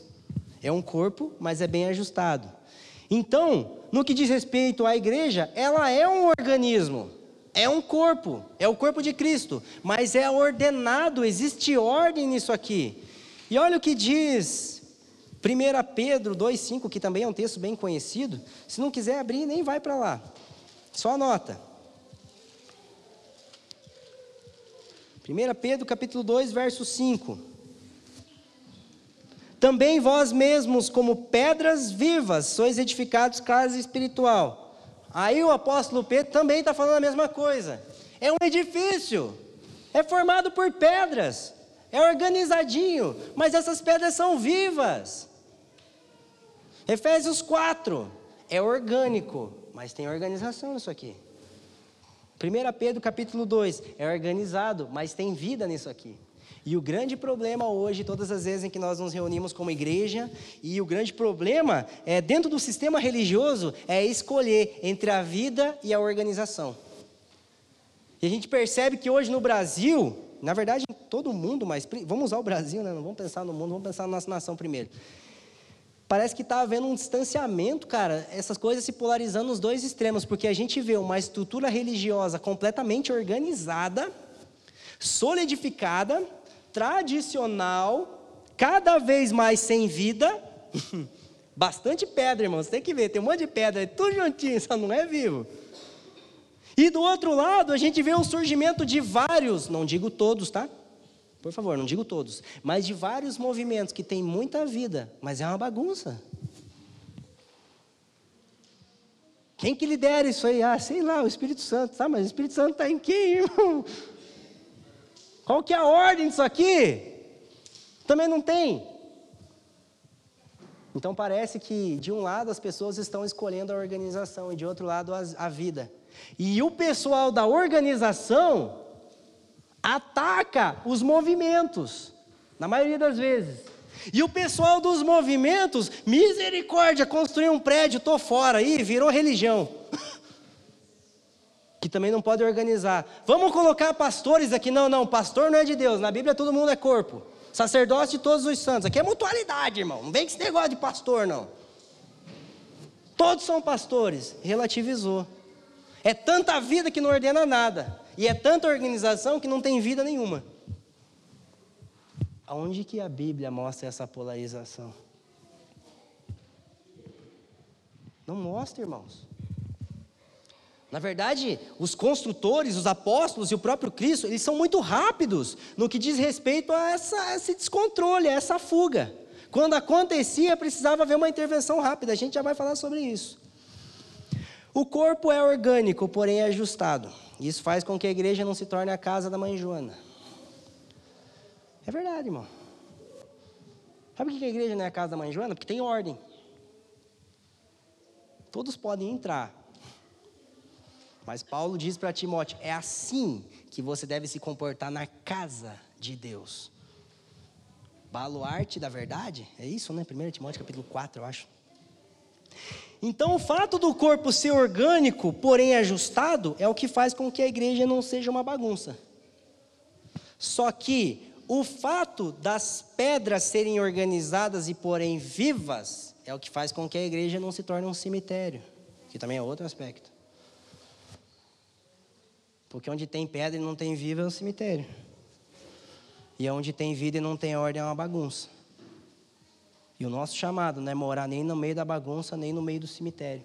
S2: É um corpo, mas é bem ajustado. Então, no que diz respeito à igreja, ela é um organismo. É um corpo, é o corpo de Cristo, mas é ordenado, existe ordem nisso aqui. E olha o que diz 1 Pedro 2,5, que também é um texto bem conhecido. Se não quiser abrir, nem vai para lá, só anota. 1 Pedro capítulo 2, verso 5. Também vós mesmos, como pedras vivas, sois edificados casa espiritual Aí o apóstolo Pedro também está falando a mesma coisa. É um edifício, é formado por pedras, é organizadinho, mas essas pedras são vivas. Efésios 4 é orgânico, mas tem organização nisso aqui. 1 Pedro capítulo 2 é organizado, mas tem vida nisso aqui. E o grande problema hoje, todas as vezes em que nós nos reunimos como igreja, e o grande problema é dentro do sistema religioso é escolher entre a vida e a organização. E a gente percebe que hoje no Brasil, na verdade em todo o mundo, mas vamos usar o Brasil, né? não vamos pensar no mundo, vamos pensar na nossa nação primeiro. Parece que está havendo um distanciamento, cara, essas coisas se polarizando nos dois extremos, porque a gente vê uma estrutura religiosa completamente organizada, solidificada, tradicional, cada vez mais sem vida. Bastante pedra, irmãos, tem que ver, tem um monte de pedra, é tudo juntinho, só não é vivo. E do outro lado, a gente vê o surgimento de vários, não digo todos, tá? Por favor, não digo todos, mas de vários movimentos que têm muita vida, mas é uma bagunça. Quem que lidera isso aí? Ah, sei lá, o Espírito Santo. Tá, mas o Espírito Santo está em quem, irmão? Qual que é a ordem disso aqui? Também não tem. Então parece que de um lado as pessoas estão escolhendo a organização e de outro lado a vida. E o pessoal da organização ataca os movimentos, na maioria das vezes. E o pessoal dos movimentos, misericórdia, construiu um prédio, tô fora aí, virou religião. Que também não pode organizar. Vamos colocar pastores aqui? Não, não, pastor não é de Deus. Na Bíblia todo mundo é corpo. Sacerdote de todos os santos. Aqui é mutualidade, irmão. Não vem com esse negócio de pastor, não. Todos são pastores. Relativizou. É tanta vida que não ordena nada. E é tanta organização que não tem vida nenhuma. Aonde que a Bíblia mostra essa polarização? Não mostra, irmãos. Na verdade, os construtores, os apóstolos e o próprio Cristo, eles são muito rápidos no que diz respeito a, essa, esse descontrole, a essa fuga. Quando acontecia, precisava haver uma intervenção rápida. A gente já vai falar sobre isso. O corpo é orgânico, porém é ajustado. Isso faz com que a igreja não se torne a casa da mãe Joana. É verdade, irmão. Sabe por que a igreja não é a casa da mãe Joana? Porque tem ordem. Todos podem entrar, mas Paulo diz para Timóteo: é assim que você deve se comportar na casa de Deus. Baluarte da verdade? É isso, né? 1 Timóteo capítulo 4, eu acho. Então, o fato do corpo ser orgânico, porém ajustado, é o que faz com que a igreja não seja uma bagunça. Só que o fato das pedras serem organizadas e porém vivas é o que faz com que a igreja não se torne um cemitério, que também é outro aspecto. Porque onde tem pedra e não tem vida é um cemitério. E onde tem vida e não tem ordem é uma bagunça. E o nosso chamado não é morar nem no meio da bagunça, nem no meio do cemitério.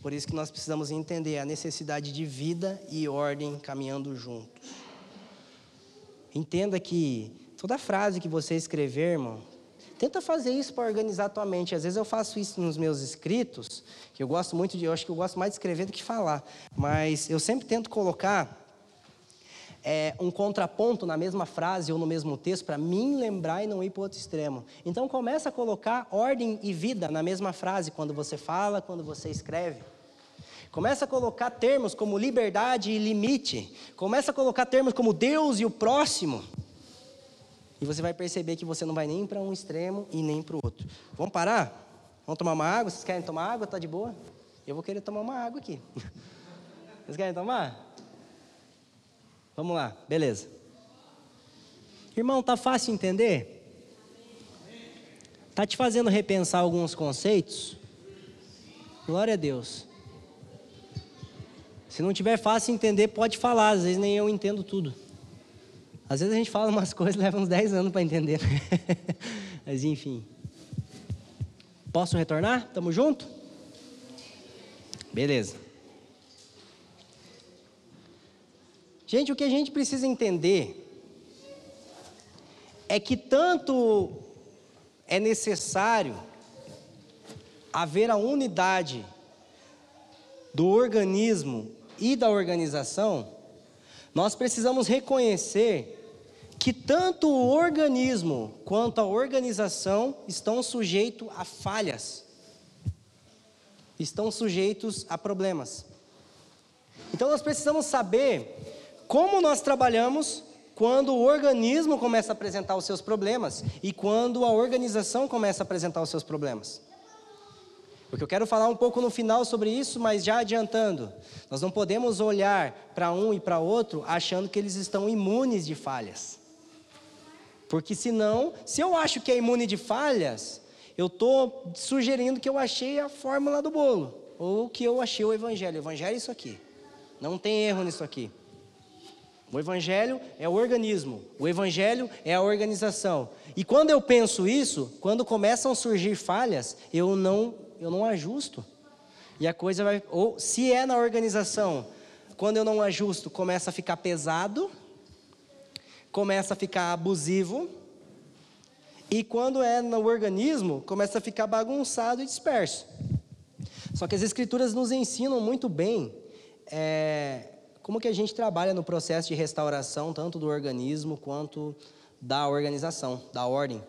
S2: Por isso que nós precisamos entender a necessidade de vida e ordem caminhando juntos. Entenda que toda frase que você escrever, irmão, tenta fazer isso para organizar tua mente. Às vezes eu faço isso nos meus escritos, que eu gosto muito de, eu acho que eu gosto mais de escrever do que falar, mas eu sempre tento colocar é, um contraponto na mesma frase ou no mesmo texto para mim lembrar e não ir para o outro extremo. Então começa a colocar ordem e vida na mesma frase quando você fala, quando você escreve. Começa a colocar termos como liberdade e limite. Começa a colocar termos como Deus e o próximo. E você vai perceber que você não vai nem para um extremo e nem para o outro. Vamos parar? Vamos tomar uma água? Vocês querem tomar água? Tá de boa? Eu vou querer tomar uma água aqui. Vocês querem tomar? Vamos lá, beleza. Irmão, tá fácil entender? Tá te fazendo repensar alguns conceitos? Glória a Deus. Se não tiver fácil entender, pode falar, às vezes nem eu entendo tudo. Às vezes a gente fala umas coisas, leva uns 10 anos para entender. Mas enfim. Posso retornar? Tamo junto? Beleza. Gente, o que a gente precisa entender é que tanto é necessário haver a unidade do organismo e da organização, nós precisamos reconhecer que tanto o organismo quanto a organização estão sujeitos a falhas, estão sujeitos a problemas. Então nós precisamos saber como nós trabalhamos quando o organismo começa a apresentar os seus problemas e quando a organização começa a apresentar os seus problemas. Porque eu quero falar um pouco no final sobre isso, mas já adiantando, nós não podemos olhar para um e para outro achando que eles estão imunes de falhas. Porque senão, se eu acho que é imune de falhas, eu estou sugerindo que eu achei a fórmula do bolo. Ou que eu achei o evangelho. O evangelho é isso aqui. Não tem erro nisso aqui. O evangelho é o organismo, o evangelho é a organização. E quando eu penso isso, quando começam a surgir falhas, eu não, eu não ajusto. E a coisa vai, ou se é na organização, quando eu não ajusto, começa a ficar pesado, começa a ficar abusivo, e quando é no organismo, começa a ficar bagunçado e disperso. Só que as Escrituras nos ensinam muito bem é, como que a gente trabalha no processo de restauração, tanto do organismo quanto da organização, da ordem.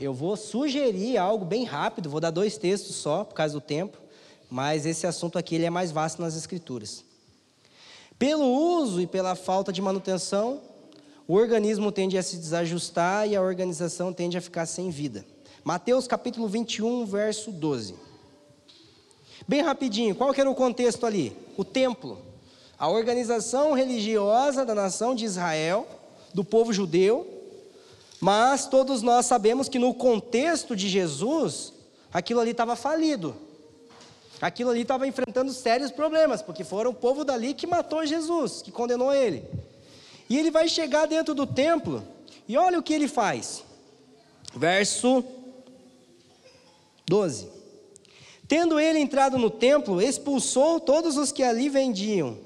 S2: Eu vou sugerir algo bem rápido, vou dar dois textos só, por causa do tempo, mas esse assunto aqui ele é mais vasto nas Escrituras. Pelo uso e pela falta de manutenção, o organismo tende a se desajustar e a organização tende a ficar sem vida. Mateus capítulo 21, verso 12. Bem rapidinho, qual que era o contexto ali? O templo. A organização religiosa da nação de Israel, do povo judeu, mas todos nós sabemos que no contexto de Jesus, aquilo ali estava falido. Aquilo ali estava enfrentando sérios problemas, porque foram o povo dali que matou Jesus, que condenou ele. E ele vai chegar dentro do templo, e olha o que ele faz. Verso 12. Tendo ele entrado no templo, expulsou todos os que ali vendiam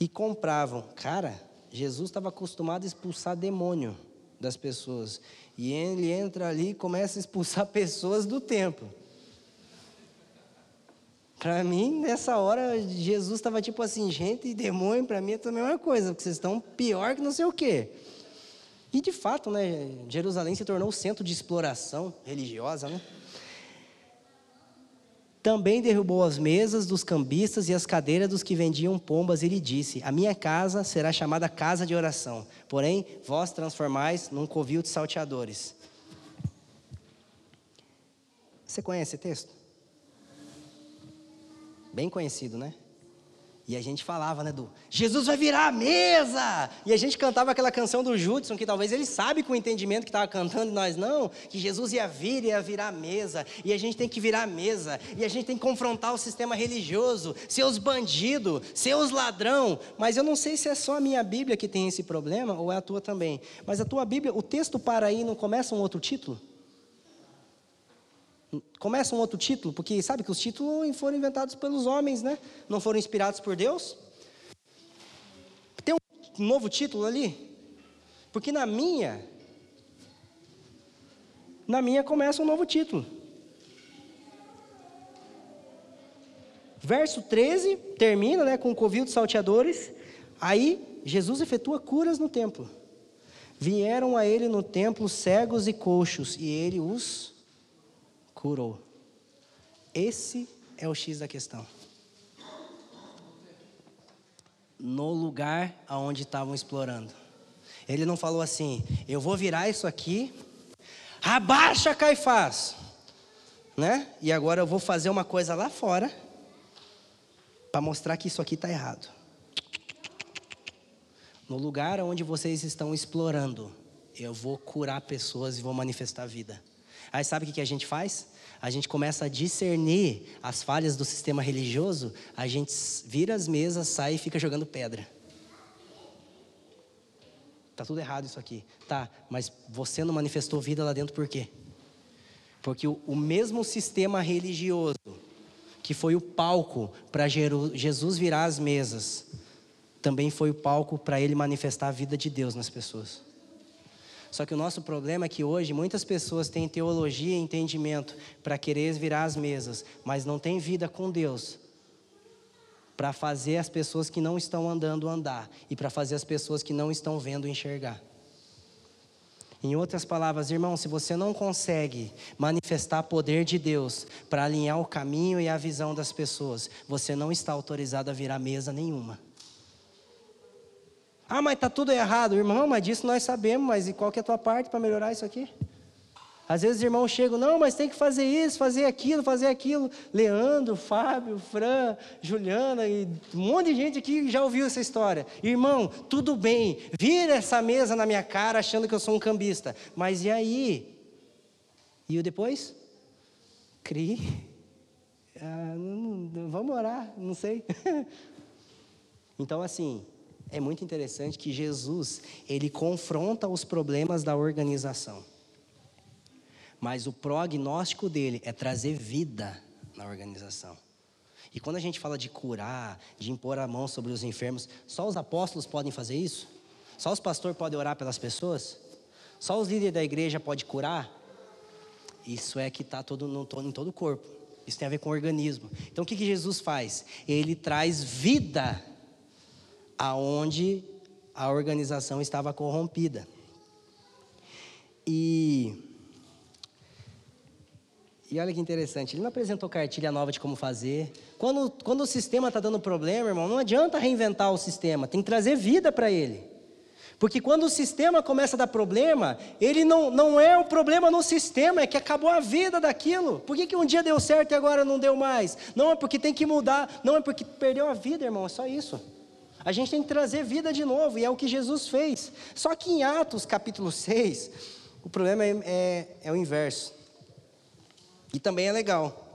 S2: e compravam. Cara, Jesus estava acostumado a expulsar demônio das pessoas. E ele entra ali e começa a expulsar pessoas do templo. Para mim, nessa hora, Jesus estava tipo assim, gente e demônio, para mim é a mesma coisa, porque vocês estão pior que não sei o quê. E de fato, né, Jerusalém se tornou o centro de exploração religiosa, né? Também derrubou as mesas dos cambistas e as cadeiras dos que vendiam pombas e lhe disse: A minha casa será chamada casa de oração, porém vós transformais num covil de salteadores. Você conhece esse texto? Bem conhecido, né? E a gente falava, né, do Jesus vai virar a mesa! E a gente cantava aquela canção do Judson, que talvez ele sabe com o entendimento que estava cantando, nós não, que Jesus ia vir e ia virar a mesa, e a gente tem que virar a mesa, e a gente tem que confrontar o sistema religioso, seus bandidos, seus ladrão. Mas eu não sei se é só a minha Bíblia que tem esse problema, ou é a tua também. Mas a tua Bíblia, o texto para aí, não começa um outro título? Começa um outro título, porque sabe que os títulos foram inventados pelos homens, né? Não foram inspirados por Deus. Tem um novo título ali? Porque na minha, na minha começa um novo título. Verso 13 termina né, com o covil de salteadores. Aí Jesus efetua curas no templo. Vieram a ele no templo cegos e coxos, e ele os curou. Esse é o X da questão. No lugar aonde estavam explorando. Ele não falou assim: eu vou virar isso aqui, abaixa Caifás, né? E agora eu vou fazer uma coisa lá fora para mostrar que isso aqui está errado. No lugar onde vocês estão explorando, eu vou curar pessoas e vou manifestar vida. Aí sabe o que a gente faz? A gente começa a discernir as falhas do sistema religioso, a gente vira as mesas, sai e fica jogando pedra. Tá tudo errado isso aqui. Tá, mas você não manifestou vida lá dentro por quê? Porque o, o mesmo sistema religioso que foi o palco para Jesus virar as mesas, também foi o palco para ele manifestar a vida de Deus nas pessoas. Só que o nosso problema é que hoje muitas pessoas têm teologia e entendimento para querer virar as mesas, mas não têm vida com Deus para fazer as pessoas que não estão andando andar e para fazer as pessoas que não estão vendo enxergar. Em outras palavras, irmão, se você não consegue manifestar poder de Deus para alinhar o caminho e a visão das pessoas, você não está autorizado a virar mesa nenhuma. Ah, mas está tudo errado, irmão, mas disso nós sabemos, mas e qual que é a tua parte para melhorar isso aqui? Às vezes os irmãos chegam, não, mas tem que fazer isso, fazer aquilo, fazer aquilo. Leandro, Fábio, Fran, Juliana e um monte de gente aqui já ouviu essa história. Irmão, tudo bem, vira essa mesa na minha cara achando que eu sou um cambista. Mas e aí? E o depois? Crie. Ah, vamos orar, não sei. então, assim, é muito interessante que Jesus, ele confronta os problemas da organização. Mas o prognóstico dele é trazer vida na organização. E quando a gente fala de curar, de impor a mão sobre os enfermos, só os apóstolos podem fazer isso? Só os pastores podem orar pelas pessoas? Só os líderes da igreja podem curar? Isso é que está em todo o corpo. Isso tem a ver com o organismo. Então o que, que Jesus faz? Ele traz vida aonde a organização estava corrompida. E e olha que interessante, ele não apresentou cartilha nova de como fazer. Quando, quando o sistema está dando problema, irmão, não adianta reinventar o sistema, tem que trazer vida para ele. Porque quando o sistema começa a dar problema, ele não, não é o problema no sistema, é que acabou a vida daquilo. Por que, que um dia deu certo e agora não deu mais? Não é porque tem que mudar, não é porque perdeu a vida, irmão, é só isso. A gente tem que trazer vida de novo, e é o que Jesus fez. Só que em Atos capítulo 6, o problema é, é, é o inverso. E também é legal.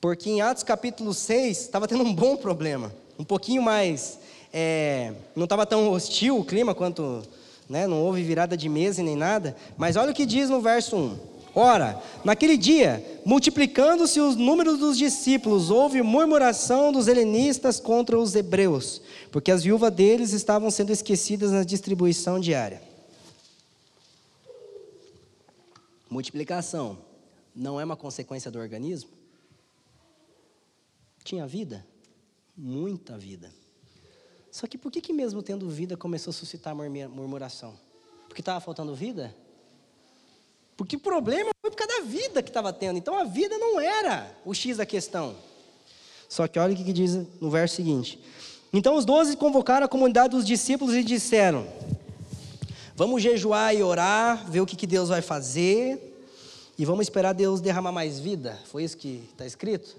S2: Porque em Atos capítulo 6 estava tendo um bom problema. Um pouquinho mais. É, não estava tão hostil o clima quanto. Né, não houve virada de mesa nem nada. Mas olha o que diz no verso 1. Ora, naquele dia, multiplicando-se os números dos discípulos, houve murmuração dos helenistas contra os hebreus, porque as viúvas deles estavam sendo esquecidas na distribuição diária. Multiplicação não é uma consequência do organismo? Tinha vida? Muita vida. Só que por que, que mesmo tendo vida começou a suscitar murmuração? Porque estava faltando vida? Porque o problema foi por causa da vida que estava tendo. Então a vida não era o X da questão. Só que olha o que diz no verso seguinte. Então os doze convocaram a comunidade dos discípulos e disseram: Vamos jejuar e orar, ver o que, que Deus vai fazer. E vamos esperar Deus derramar mais vida? Foi isso que está escrito?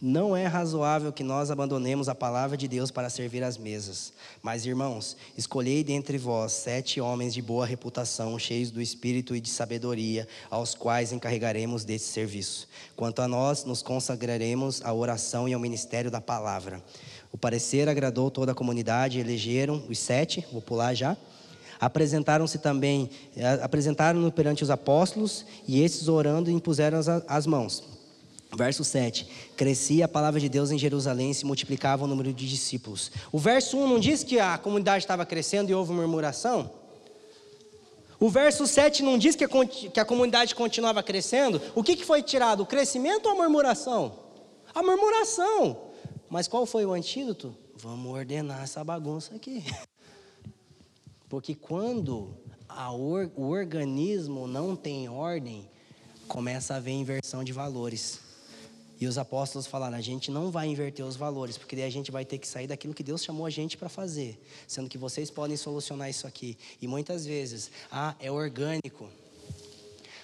S2: Não é razoável que nós abandonemos a palavra de Deus para servir às mesas. Mas, irmãos, escolhei dentre vós sete homens de boa reputação, cheios do espírito e de sabedoria, aos quais encarregaremos desse serviço. Quanto a nós, nos consagraremos à oração e ao ministério da palavra. O parecer agradou toda a comunidade, elegeram os sete, vou pular já Apresentaram-se também, eh, apresentaram-no perante os apóstolos, e esses orando impuseram as, as mãos. Verso 7. Crescia a palavra de Deus em Jerusalém e se multiplicava o número de discípulos. O verso 1 não diz que a comunidade estava crescendo e houve murmuração? O verso 7 não diz que a, que a comunidade continuava crescendo? O que, que foi tirado? O crescimento ou a murmuração? A murmuração. Mas qual foi o antídoto? Vamos ordenar essa bagunça aqui. Porque quando or, o organismo não tem ordem, começa a haver inversão de valores. E os apóstolos falaram: a gente não vai inverter os valores, porque daí a gente vai ter que sair daquilo que Deus chamou a gente para fazer, sendo que vocês podem solucionar isso aqui. E muitas vezes, ah, é orgânico.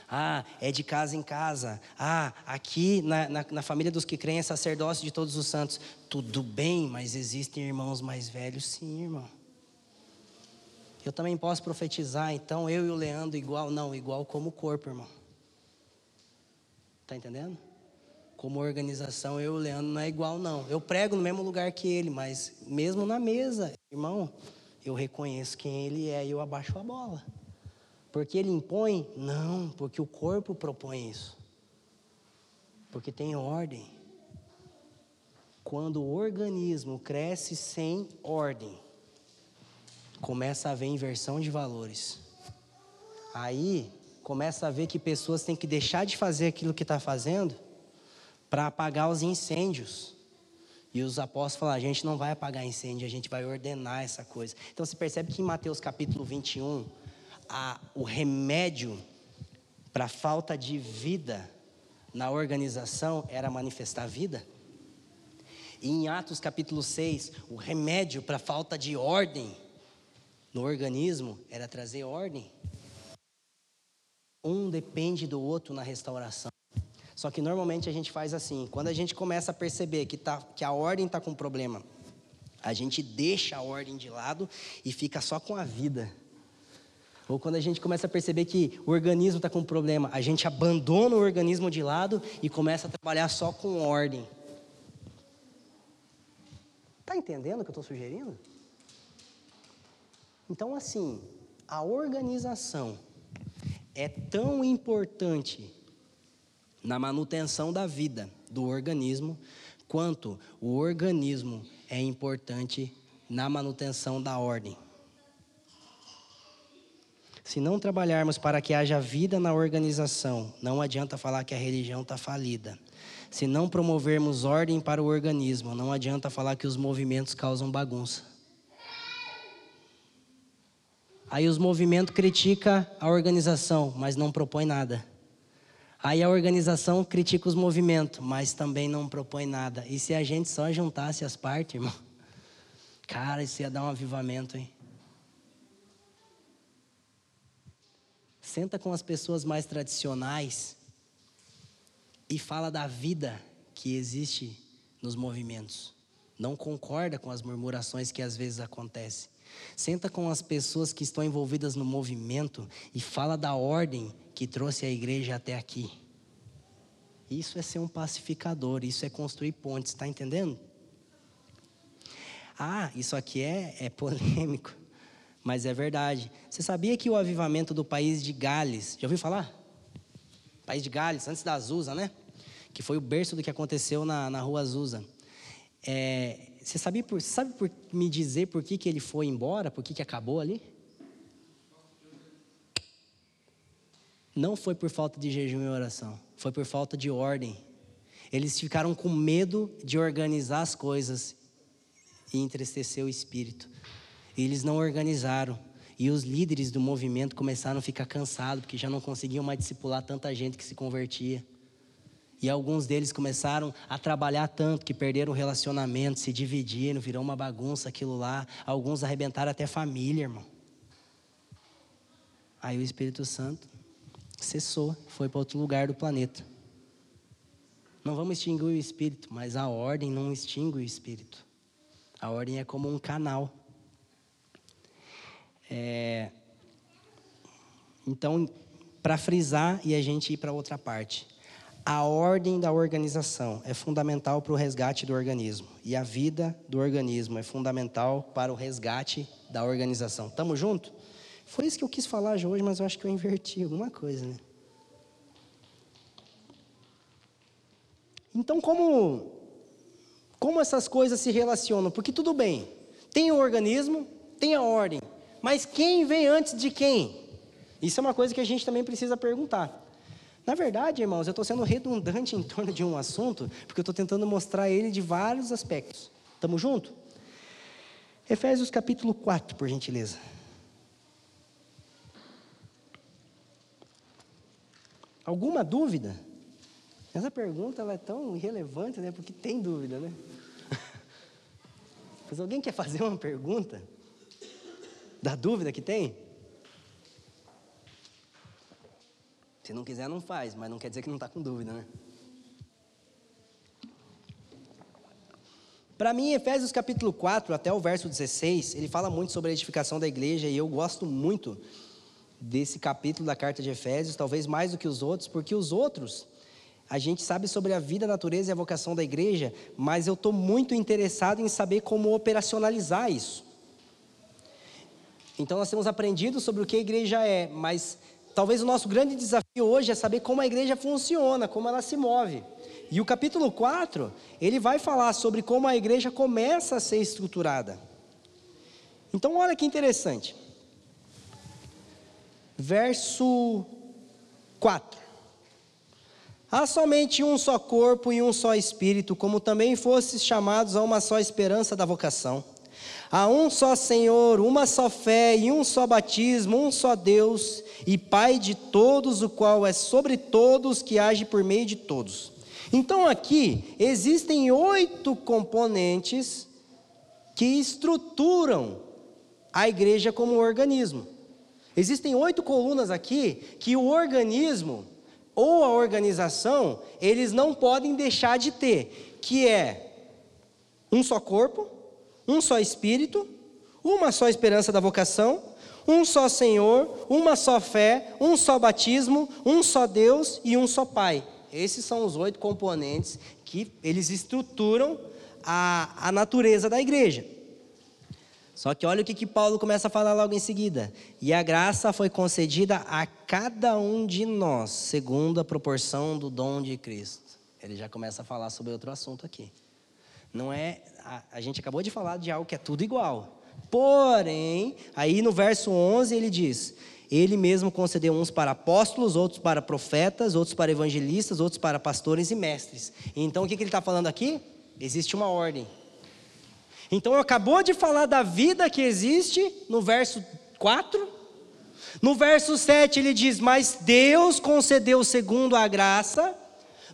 S2: Ah, é de casa em casa. Ah, aqui na, na, na família dos que creem é sacerdócio de todos os santos. Tudo bem, mas existem irmãos mais velhos, sim, irmão. Eu também posso profetizar, então eu e o Leandro igual, não, igual como corpo, irmão. Tá entendendo? Como organização, eu e o Leandro não é igual, não. Eu prego no mesmo lugar que ele, mas mesmo na mesa, irmão, eu reconheço quem ele é e eu abaixo a bola. Porque ele impõe? Não, porque o corpo propõe isso. Porque tem ordem. Quando o organismo cresce sem ordem, começa a haver inversão de valores. Aí começa a ver que pessoas têm que deixar de fazer aquilo que está fazendo para apagar os incêndios. E os apóstolos falam: a gente não vai apagar incêndio, a gente vai ordenar essa coisa. Então você percebe que em Mateus capítulo 21, a, o remédio para a falta de vida na organização era manifestar vida. E em Atos capítulo 6, o remédio para a falta de ordem no organismo era trazer ordem. Um depende do outro na restauração. Só que normalmente a gente faz assim: quando a gente começa a perceber que, tá, que a ordem está com problema, a gente deixa a ordem de lado e fica só com a vida. Ou quando a gente começa a perceber que o organismo está com problema, a gente abandona o organismo de lado e começa a trabalhar só com ordem. Está entendendo o que eu estou sugerindo? Então, assim, a organização é tão importante na manutenção da vida do organismo, quanto o organismo é importante na manutenção da ordem. Se não trabalharmos para que haja vida na organização, não adianta falar que a religião está falida. Se não promovermos ordem para o organismo, não adianta falar que os movimentos causam bagunça. Aí os movimentos criticam a organização, mas não propõe nada. Aí a organização critica os movimentos, mas também não propõe nada. E se a gente só juntasse as partes, irmão? Cara, isso ia dar um avivamento, hein? Senta com as pessoas mais tradicionais e fala da vida que existe nos movimentos. Não concorda com as murmurações que às vezes acontecem. Senta com as pessoas que estão envolvidas no movimento e fala da ordem que trouxe a igreja até aqui. Isso é ser um pacificador, isso é construir pontes, está entendendo? Ah, isso aqui é, é polêmico mas é verdade. Você sabia que o avivamento do país de Gales, já ouviu falar? País de Gales, antes da Azusa, né? Que foi o berço do que aconteceu na, na rua Azusa. É, você sabia por, sabe por me dizer por que, que ele foi embora? Por que, que acabou ali? Não foi por falta de jejum e oração, foi por falta de ordem. Eles ficaram com medo de organizar as coisas e entristecer o espírito. Eles não organizaram. E os líderes do movimento começaram a ficar cansados, porque já não conseguiam mais discipular tanta gente que se convertia. E alguns deles começaram a trabalhar tanto que perderam o relacionamento, se dividiram, virou uma bagunça aquilo lá. Alguns arrebentaram até família, irmão. Aí o Espírito Santo cessou, foi para outro lugar do planeta. Não vamos extinguir o Espírito, mas a ordem não extingue o Espírito. A ordem é como um canal. É... Então, para frisar e a gente ir para outra parte. A ordem da organização é fundamental para o resgate do organismo. E a vida do organismo é fundamental para o resgate da organização. Tamo junto? Foi isso que eu quis falar hoje, mas eu acho que eu inverti alguma coisa, né? Então, como, como essas coisas se relacionam? Porque tudo bem, tem o organismo, tem a ordem, mas quem vem antes de quem? Isso é uma coisa que a gente também precisa perguntar. Na verdade, irmãos, eu estou sendo redundante em torno de um assunto, porque eu estou tentando mostrar ele de vários aspectos. Estamos juntos? Efésios capítulo 4, por gentileza. Alguma dúvida? Essa pergunta é tão irrelevante, né? Porque tem dúvida, né? Mas alguém quer fazer uma pergunta? Da dúvida que tem? Se não quiser, não faz, mas não quer dizer que não está com dúvida, né? Para mim, Efésios capítulo 4, até o verso 16, ele fala muito sobre a edificação da igreja e eu gosto muito desse capítulo da carta de Efésios, talvez mais do que os outros, porque os outros, a gente sabe sobre a vida, a natureza e a vocação da igreja, mas eu estou muito interessado em saber como operacionalizar isso. Então nós temos aprendido sobre o que a igreja é, mas talvez o nosso grande desafio hoje é saber como a igreja funciona, como ela se move. E o capítulo 4, ele vai falar sobre como a igreja começa a ser estruturada. Então olha que interessante. Verso 4. Há somente um só corpo e um só espírito, como também fostes chamados a uma só esperança da vocação. Há um só Senhor, uma só fé e um só batismo, um só Deus e Pai de todos, o qual é sobre todos, que age por meio de todos. Então aqui existem oito componentes que estruturam a igreja como organismo. Existem oito colunas aqui que o organismo ou a organização, eles não podem deixar de ter, que é um só corpo, um só Espírito, uma só esperança da vocação, um só Senhor, uma só fé, um só batismo, um só Deus e um só Pai. Esses são os oito componentes que eles estruturam a, a natureza da igreja. Só que olha o que, que Paulo começa a falar logo em seguida. E a graça foi concedida a cada um de nós, segundo a proporção do dom de Cristo. Ele já começa a falar sobre outro assunto aqui. Não é. A, a gente acabou de falar de algo que é tudo igual. Porém, aí no verso 11 ele diz: Ele mesmo concedeu uns para apóstolos, outros para profetas, outros para evangelistas, outros para pastores e mestres. Então o que, que ele está falando aqui? Existe uma ordem. Então acabou de falar da vida que existe no verso 4. No verso 7 ele diz: Mas Deus concedeu segundo a graça.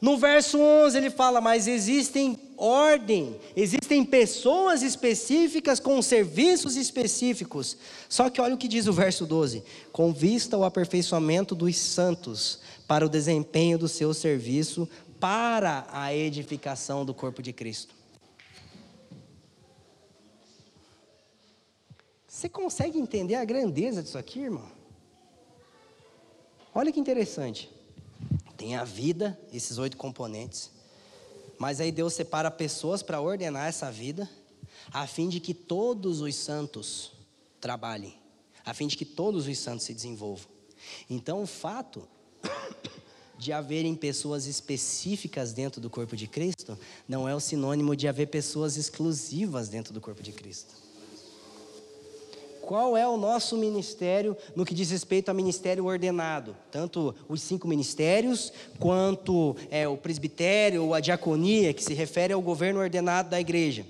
S2: No verso 11 ele fala: Mas existem ordem, existem pessoas específicas com serviços específicos. Só que olha o que diz o verso 12: Com vista ao aperfeiçoamento dos santos, para o desempenho do seu serviço, para a edificação do corpo de Cristo. Você consegue entender a grandeza disso aqui, irmão? Olha que interessante. Tem a vida, esses oito componentes. Mas aí Deus separa pessoas para ordenar essa vida, a fim de que todos os santos trabalhem, a fim de que todos os santos se desenvolvam. Então, o fato de haverem pessoas específicas dentro do corpo de Cristo não é o sinônimo de haver pessoas exclusivas dentro do corpo de Cristo qual é o nosso ministério no que diz respeito ao ministério ordenado, tanto os cinco ministérios, quanto é, o presbitério ou a diaconia, que se refere ao governo ordenado da igreja.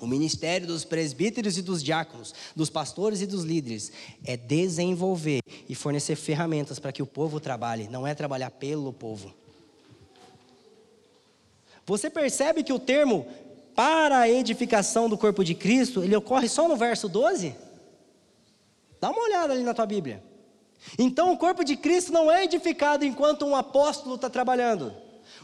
S2: O ministério dos presbíteros e dos diáconos, dos pastores e dos líderes, é desenvolver e fornecer ferramentas para que o povo trabalhe, não é trabalhar pelo povo. Você percebe que o termo para a edificação do corpo de Cristo, ele ocorre só no verso 12? Dá uma olhada ali na tua Bíblia. Então, o corpo de Cristo não é edificado enquanto um apóstolo está trabalhando.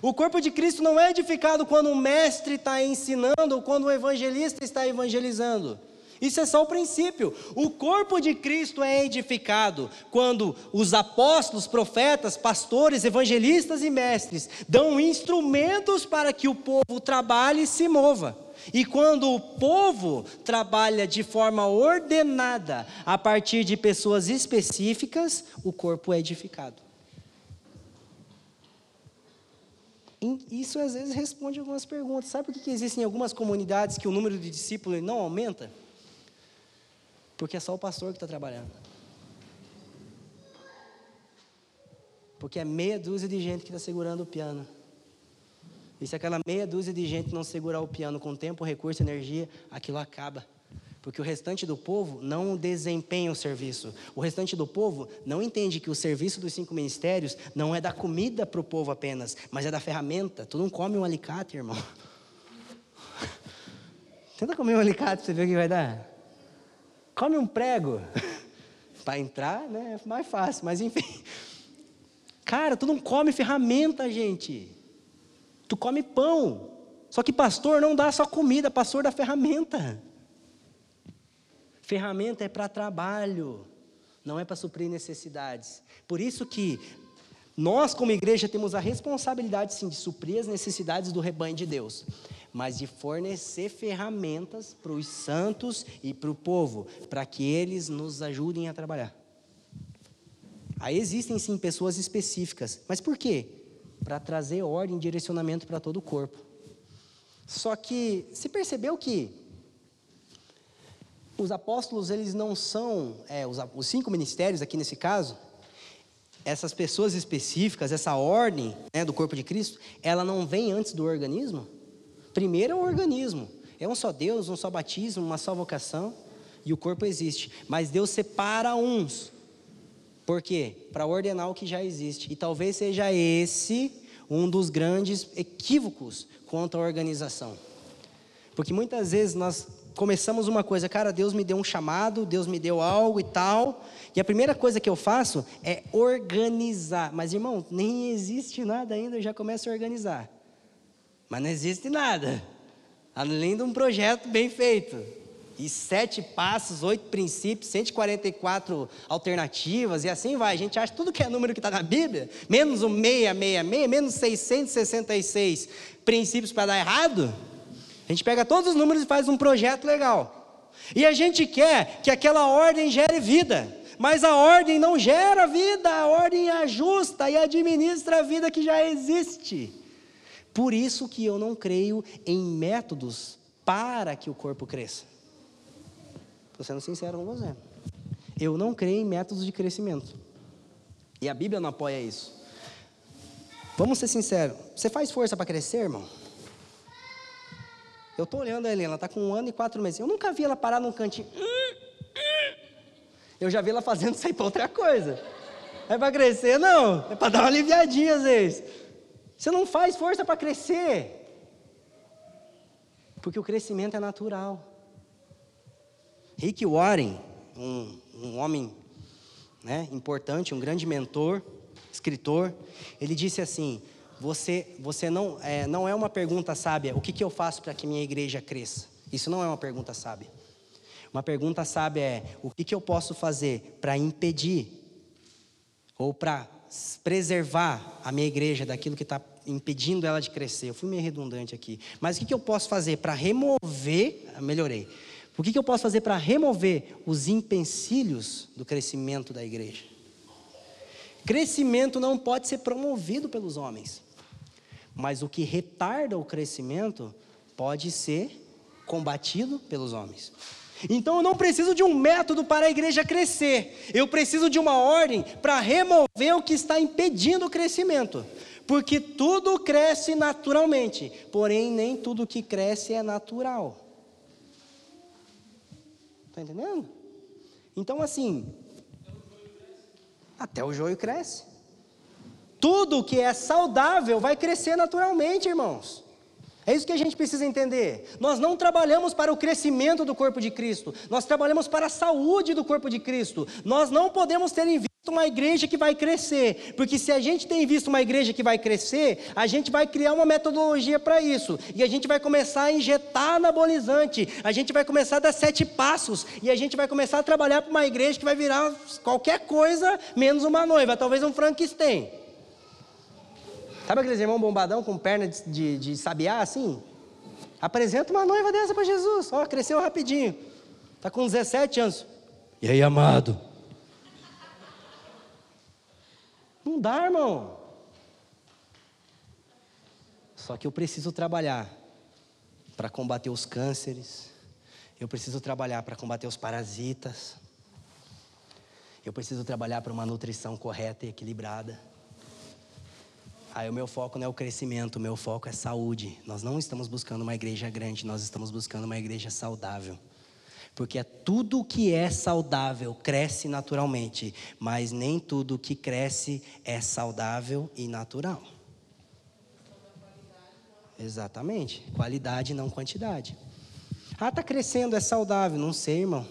S2: O corpo de Cristo não é edificado quando um mestre está ensinando ou quando um evangelista está evangelizando. Isso é só o princípio. O corpo de Cristo é edificado quando os apóstolos, profetas, pastores, evangelistas e mestres dão instrumentos para que o povo trabalhe e se mova. E quando o povo trabalha de forma ordenada, a partir de pessoas específicas, o corpo é edificado. Isso às vezes responde algumas perguntas. Sabe por que existem algumas comunidades que o número de discípulos não aumenta? Porque é só o pastor que está trabalhando. Porque é meia dúzia de gente que está segurando o piano. E se aquela meia dúzia de gente não segurar o piano com tempo, recurso, energia, aquilo acaba. Porque o restante do povo não desempenha o serviço. O restante do povo não entende que o serviço dos cinco ministérios não é da comida para o povo apenas, mas é da ferramenta. Tu não come um alicate, irmão. Tenta comer um alicate para você ver o que vai dar. Come um prego. para entrar, né? É mais fácil, mas enfim. Cara, tu não come ferramenta, gente. Tu come pão. Só que pastor não dá só comida, pastor dá ferramenta. Ferramenta é para trabalho, não é para suprir necessidades. Por isso que nós, como igreja, temos a responsabilidade, sim, de suprir as necessidades do rebanho de Deus, mas de fornecer ferramentas para os santos e para o povo, para que eles nos ajudem a trabalhar. Aí existem, sim, pessoas específicas. Mas por quê? Para trazer ordem e direcionamento para todo o corpo. Só que se percebeu que os apóstolos eles não são é, os, os, cinco ministérios aqui nesse caso, essas pessoas específicas, essa ordem né, do corpo de Cristo, ela não vem antes do organismo. Primeiro é o organismo, é um só Deus, um só batismo, uma só vocação e o corpo existe. Mas Deus separa uns por quê? Para ordenar o que já existe. E talvez seja esse um dos grandes equívocos quanto à organização. Porque muitas vezes nós começamos uma coisa, cara, Deus me deu um chamado, Deus me deu algo e tal, e a primeira coisa que eu faço é organizar. Mas irmão, nem existe nada ainda, eu já começo a organizar. Mas não existe nada, além de um projeto bem feito e sete passos, oito princípios, 144 alternativas, e assim vai. A gente acha tudo que é número que está na Bíblia, menos o 666, menos 666 princípios para dar errado. A gente pega todos os números e faz um projeto legal. E a gente quer que aquela ordem gere vida. Mas a ordem não gera vida, a ordem ajusta e administra a vida que já existe. Por isso que eu não creio em métodos para que o corpo cresça. Estou sendo sincero com você. Eu não creio em métodos de crescimento. E a Bíblia não apoia isso. Vamos ser sinceros. Você faz força para crescer, irmão? Eu estou olhando a Helena, está com um ano e quatro meses. Eu nunca vi ela parar num cantinho. Eu já vi ela fazendo aí para outra coisa. É para crescer? Não. É para dar uma aliviadinha às vezes. Você não faz força para crescer. Porque o crescimento é natural. Rick Warren, um, um homem né, importante, um grande mentor, escritor, ele disse assim: você, você não, é, não é uma pergunta sábia, o que, que eu faço para que minha igreja cresça? Isso não é uma pergunta sábia. Uma pergunta sábia é: o que, que eu posso fazer para impedir ou para preservar a minha igreja daquilo que está impedindo ela de crescer? Eu fui meio redundante aqui. Mas o que, que eu posso fazer para remover? Melhorei. O que, que eu posso fazer para remover os empecilhos do crescimento da igreja? Crescimento não pode ser promovido pelos homens, mas o que retarda o crescimento pode ser combatido pelos homens. Então eu não preciso de um método para a igreja crescer, eu preciso de uma ordem para remover o que está impedindo o crescimento. Porque tudo cresce naturalmente, porém nem tudo que cresce é natural. Está entendendo? Então, assim, até o joio cresce. Tudo que é saudável vai crescer naturalmente, irmãos. É isso que a gente precisa entender. Nós não trabalhamos para o crescimento do corpo de Cristo, nós trabalhamos para a saúde do corpo de Cristo. Nós não podemos ter uma igreja que vai crescer, porque se a gente tem visto uma igreja que vai crescer, a gente vai criar uma metodologia para isso, e a gente vai começar a injetar anabolizante, a gente vai começar a dar sete passos, e a gente vai começar a trabalhar para uma igreja que vai virar qualquer coisa menos uma noiva, talvez um Frankenstein. Sabe aqueles irmãos bombadão com perna de, de, de sabiá assim? Apresenta uma noiva dessa para Jesus. Ó, cresceu rapidinho. Está com 17 anos. E aí, amado? Não dá, irmão. Só que eu preciso trabalhar para combater os cânceres. Eu preciso trabalhar para combater os parasitas. Eu preciso trabalhar para uma nutrição correta e equilibrada. Aí o meu foco não é o crescimento, o meu foco é saúde. Nós não estamos buscando uma igreja grande, nós estamos buscando uma igreja saudável. Porque tudo que é saudável cresce naturalmente, mas nem tudo que cresce é saudável e natural. Exatamente, qualidade não quantidade. Ah, está crescendo, é saudável. Não sei, irmão.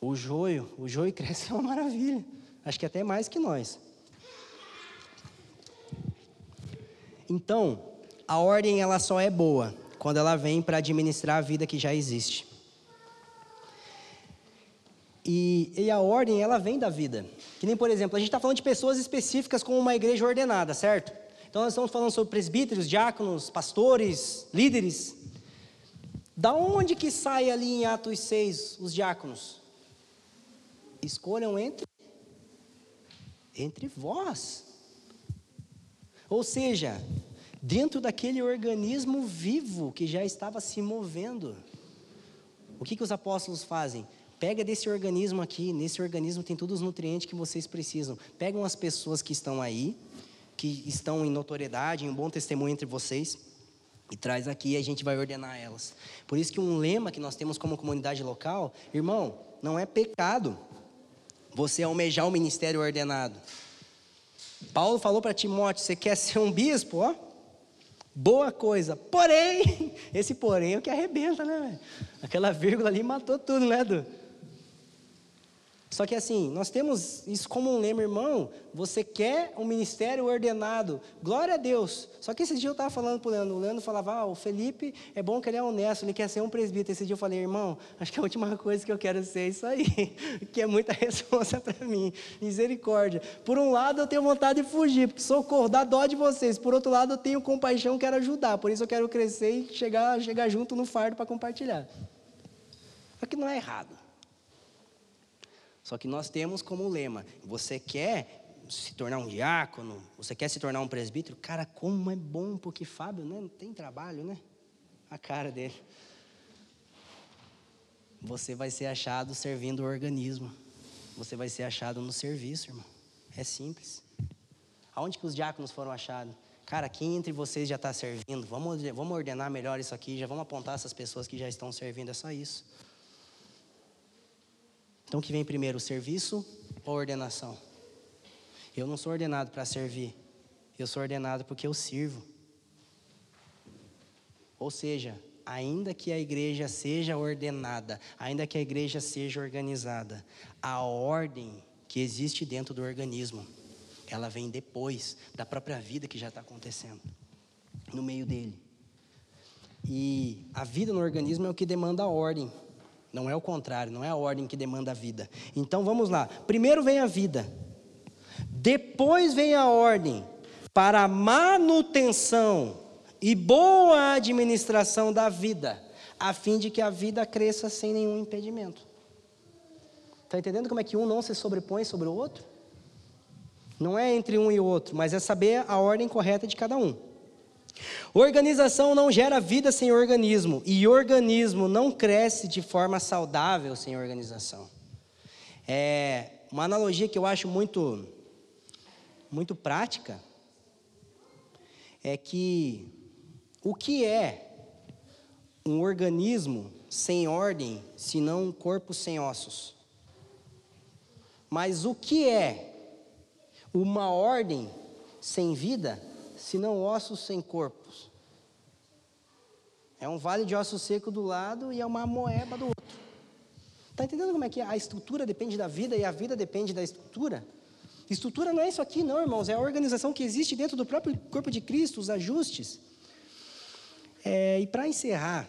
S2: O joio, o joio cresce é uma maravilha. Acho que até mais que nós. Então, a ordem ela só é boa quando ela vem para administrar a vida que já existe. E, e, a ordem, ela vem da vida. Que nem, por exemplo, a gente está falando de pessoas específicas como uma igreja ordenada, certo? Então, nós estamos falando sobre presbíteros, diáconos, pastores, líderes. Da onde que sai ali em Atos 6 os diáconos? Escolham entre, entre vós. Ou seja, dentro daquele organismo vivo que já estava se movendo. O que, que os apóstolos fazem? Pega desse organismo aqui, nesse organismo tem todos os nutrientes que vocês precisam. Pegam as pessoas que estão aí, que estão em notoriedade, em um bom testemunho entre vocês, e traz aqui e a gente vai ordenar elas. Por isso que um lema que nós temos como comunidade local, irmão, não é pecado você almejar o ministério ordenado. Paulo falou para Timóteo: você quer ser um bispo? Ó, boa coisa. Porém, esse porém é o que arrebenta, né? Aquela vírgula ali matou tudo, né, Edu? Só que assim, nós temos isso como um lema, irmão. Você quer um ministério ordenado, glória a Deus. Só que esse dia eu estava falando para o Leandro, o Leandro falava, ah, o Felipe é bom que ele é honesto, ele quer ser um presbítero. Esse dia eu falei, irmão, acho que a última coisa que eu quero ser é isso aí, que é muita resposta para mim, misericórdia. Por um lado eu tenho vontade de fugir, porque socorro, dá dó de vocês. Por outro lado eu tenho compaixão, quero ajudar. Por isso eu quero crescer e chegar, chegar junto no fardo para compartilhar. Só que não é errado. Só que nós temos como lema: você quer se tornar um diácono, você quer se tornar um presbítero? Cara, como é bom, porque Fábio né, não tem trabalho, né? A cara dele. você vai ser achado servindo o organismo. Você vai ser achado no serviço, irmão. É simples. Aonde que os diáconos foram achados? Cara, quem entre vocês já está servindo? Vamos, vamos ordenar melhor isso aqui, já vamos apontar essas pessoas que já estão servindo, é só isso. Então, o que vem primeiro, o serviço ou a ordenação? Eu não sou ordenado para servir, eu sou ordenado porque eu sirvo. Ou seja, ainda que a igreja seja ordenada, ainda que a igreja seja organizada, a ordem que existe dentro do organismo, ela vem depois da própria vida que já está acontecendo no meio dele. E a vida no organismo é o que demanda a ordem, não é o contrário, não é a ordem que demanda a vida. Então vamos lá. Primeiro vem a vida, depois vem a ordem para a manutenção e boa administração da vida, a fim de que a vida cresça sem nenhum impedimento. Está entendendo como é que um não se sobrepõe sobre o outro? Não é entre um e outro, mas é saber a ordem correta de cada um. Organização não gera vida sem organismo, e organismo não cresce de forma saudável sem organização. É uma analogia que eu acho muito, muito prática é que o que é um organismo sem ordem, se não um corpo sem ossos? Mas o que é uma ordem sem vida, se não ossos sem corpos? É um vale de osso seco do lado e é uma moeba do outro. Está entendendo como é que a estrutura depende da vida e a vida depende da estrutura? Estrutura não é isso aqui, não, irmãos. É a organização que existe dentro do próprio corpo de Cristo, os ajustes. É, e para encerrar,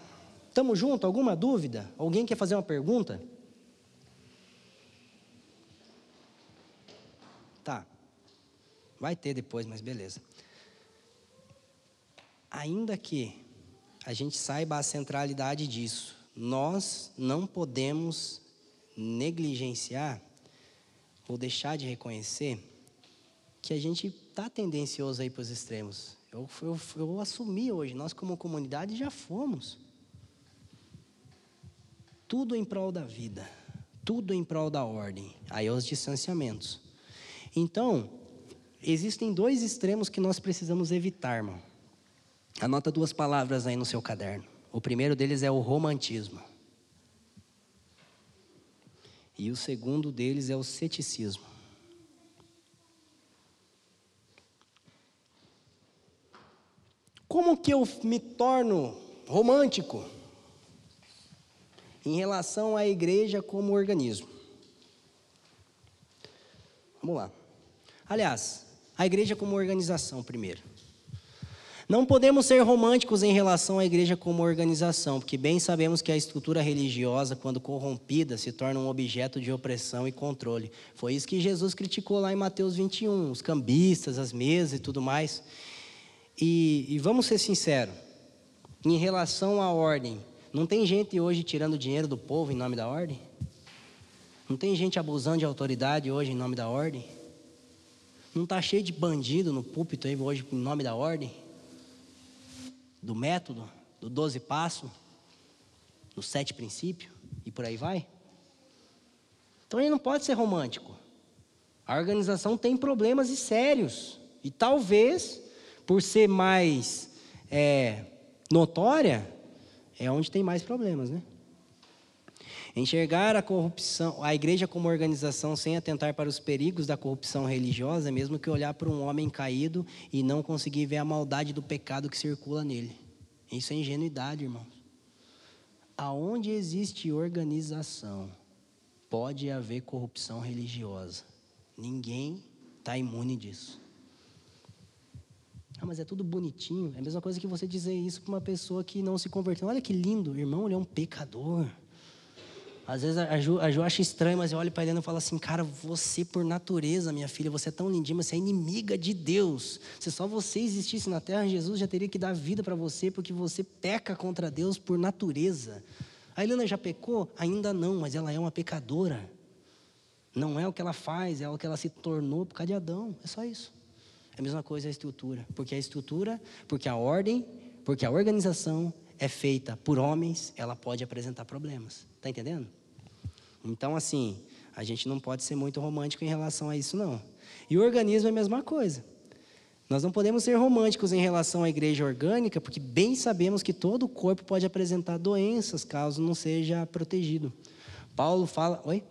S2: estamos juntos? Alguma dúvida? Alguém quer fazer uma pergunta? Tá. Vai ter depois, mas beleza. Ainda que a gente saiba a centralidade disso, nós não podemos negligenciar ou deixar de reconhecer que a gente está tendencioso aí para os extremos. Eu, eu, eu assumi hoje, nós como comunidade já fomos. Tudo em prol da vida, tudo em prol da ordem, aí os distanciamentos. Então, existem dois extremos que nós precisamos evitar, irmão. Anota duas palavras aí no seu caderno. O primeiro deles é o romantismo. E o segundo deles é o ceticismo. Como que eu me torno romântico em relação à igreja como organismo? Vamos lá. Aliás, a igreja como organização primeiro. Não podemos ser românticos em relação à igreja como organização, porque bem sabemos que a estrutura religiosa, quando corrompida, se torna um objeto de opressão e controle. Foi isso que Jesus criticou lá em Mateus 21, os cambistas, as mesas e tudo mais. E, e vamos ser sinceros, em relação à ordem, não tem gente hoje tirando dinheiro do povo em nome da ordem? Não tem gente abusando de autoridade hoje em nome da ordem? Não está cheio de bandido no púlpito aí hoje em nome da ordem? Do método, do doze passo, do sete princípio e por aí vai? Então ele não pode ser romântico. A organização tem problemas e sérios. E talvez por ser mais é, notória, é onde tem mais problemas, né? Enxergar a corrupção, a igreja como organização sem atentar para os perigos da corrupção religiosa, mesmo que olhar para um homem caído e não conseguir ver a maldade do pecado que circula nele. Isso é ingenuidade, irmãos. Aonde existe organização, pode haver corrupção religiosa. Ninguém está imune disso. Ah, mas é tudo bonitinho. É a mesma coisa que você dizer isso para uma pessoa que não se converteu. Olha que lindo, irmão, ele é um pecador. Às vezes a Ju, a Ju acha estranho, mas eu olho para ele e falo assim: Cara, você por natureza, minha filha, você é tão lindinha, mas você é inimiga de Deus. Se só você existisse na terra, Jesus já teria que dar vida para você, porque você peca contra Deus por natureza. A Helena já pecou? Ainda não, mas ela é uma pecadora. Não é o que ela faz, é o que ela se tornou por causa de Adão. É só isso. É a mesma coisa a estrutura. Porque a estrutura, porque a ordem, porque a organização é feita por homens, ela pode apresentar problemas. Está entendendo? Então, assim, a gente não pode ser muito romântico em relação a isso, não. E o organismo é a mesma coisa. Nós não podemos ser românticos em relação à igreja orgânica, porque bem sabemos que todo o corpo pode apresentar doenças caso não seja protegido. Paulo fala. Oi?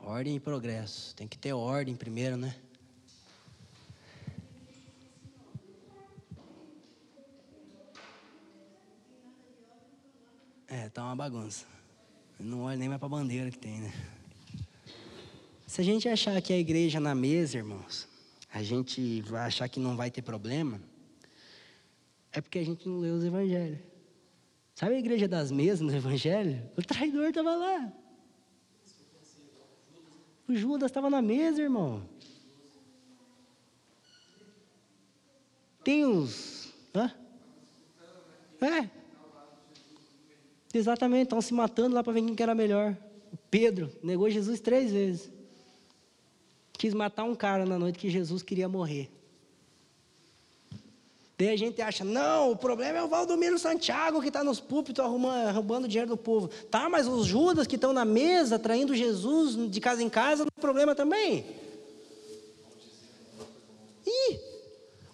S2: Ordem e progresso. Tem que ter ordem primeiro, né? É, tá uma bagunça. Não olha nem mais para a bandeira que tem, né? Se a gente achar que a igreja na mesa, irmãos, a gente vai achar que não vai ter problema, é porque a gente não leu os evangelhos. Sabe a igreja das mesas no evangelho? O traidor estava lá. O Judas estava na mesa, irmão. Tem uns. Hã? É. Exatamente, estão se matando lá para ver quem que era melhor. Pedro negou Jesus três vezes. Quis matar um cara na noite que Jesus queria morrer. Daí a gente acha, não, o problema é o Valdomiro Santiago que está nos púlpitos arrumando, roubando dinheiro do povo. Tá, mas os Judas que estão na mesa traindo Jesus de casa em casa, não é problema também. Ih,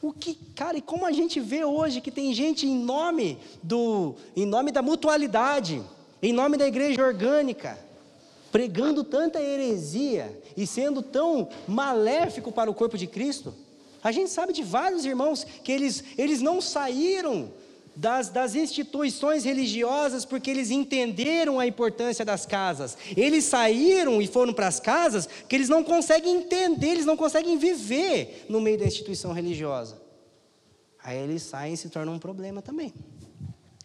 S2: o que, cara, e como a gente vê hoje que tem gente em nome do, em nome da mutualidade, em nome da igreja orgânica, pregando tanta heresia e sendo tão maléfico para o corpo de Cristo. A gente sabe de vários irmãos que eles, eles não saíram das, das, instituições religiosas porque eles entenderam a importância das casas. Eles saíram e foram para as casas que eles não conseguem entender, eles não conseguem viver no meio da instituição religiosa. Aí eles saem e se tornam um problema também.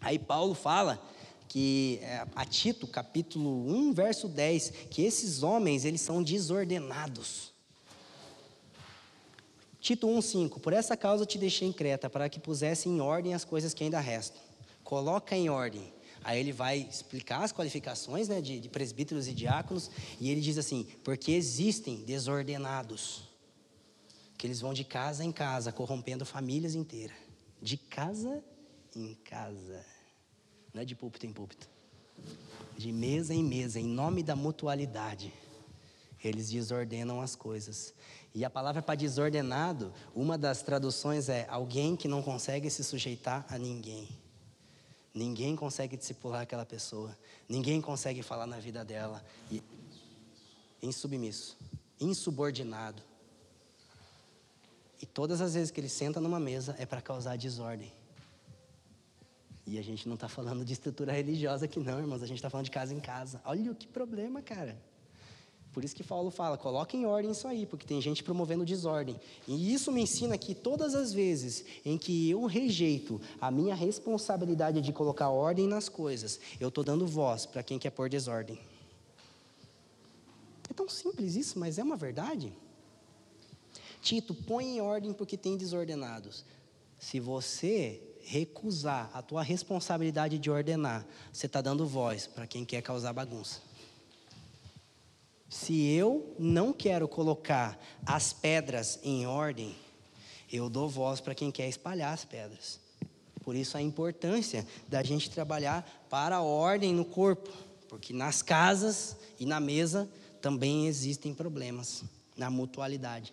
S2: Aí Paulo fala que é, a Tito, capítulo 1, verso 10, que esses homens, eles são desordenados. Tito 1,5: Por essa causa te deixei em Creta, para que pusesse em ordem as coisas que ainda restam. Coloca em ordem. Aí ele vai explicar as qualificações né, de, de presbíteros e diáconos, e ele diz assim: porque existem desordenados, que eles vão de casa em casa, corrompendo famílias inteiras. De casa em casa. Não é de púlpito em púlpito. De mesa em mesa, em nome da mutualidade. Eles desordenam as coisas. E a palavra para desordenado, uma das traduções é alguém que não consegue se sujeitar a ninguém. Ninguém consegue discipular aquela pessoa. Ninguém consegue falar na vida dela. E, insubmisso, insubordinado. E todas as vezes que ele senta numa mesa é para causar desordem. E a gente não está falando de estrutura religiosa aqui, não, irmãos. A gente está falando de casa em casa. Olha que problema, cara. Por isso que Paulo fala, coloque em ordem isso aí, porque tem gente promovendo desordem. E isso me ensina que todas as vezes em que eu rejeito a minha responsabilidade de colocar ordem nas coisas, eu estou dando voz para quem quer pôr desordem. É tão simples isso, mas é uma verdade. Tito, põe em ordem porque tem desordenados. Se você recusar a tua responsabilidade de ordenar, você está dando voz para quem quer causar bagunça. Se eu não quero colocar as pedras em ordem, eu dou voz para quem quer espalhar as pedras. Por isso a importância da gente trabalhar para a ordem no corpo, porque nas casas e na mesa também existem problemas na mutualidade.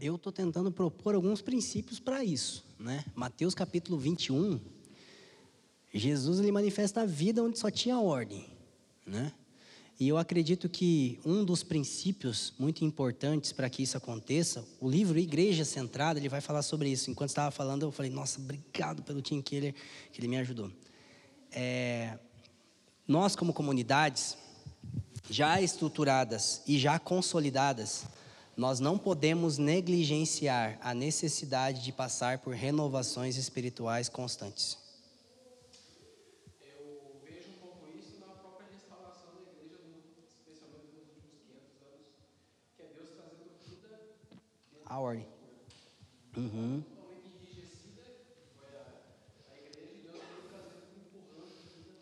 S2: Eu estou tentando propor alguns princípios para isso. Né? Mateus capítulo 21, Jesus ele manifesta a vida onde só tinha ordem. Né? E eu acredito que um dos princípios muito importantes para que isso aconteça, o livro Igreja Centrada, ele vai falar sobre isso. Enquanto estava falando, eu falei, nossa, obrigado pelo Tim Keller, que ele me ajudou. É, nós, como comunidades, já estruturadas e já consolidadas, nós não podemos negligenciar a necessidade de passar por renovações espirituais constantes. a ordem. Uhum.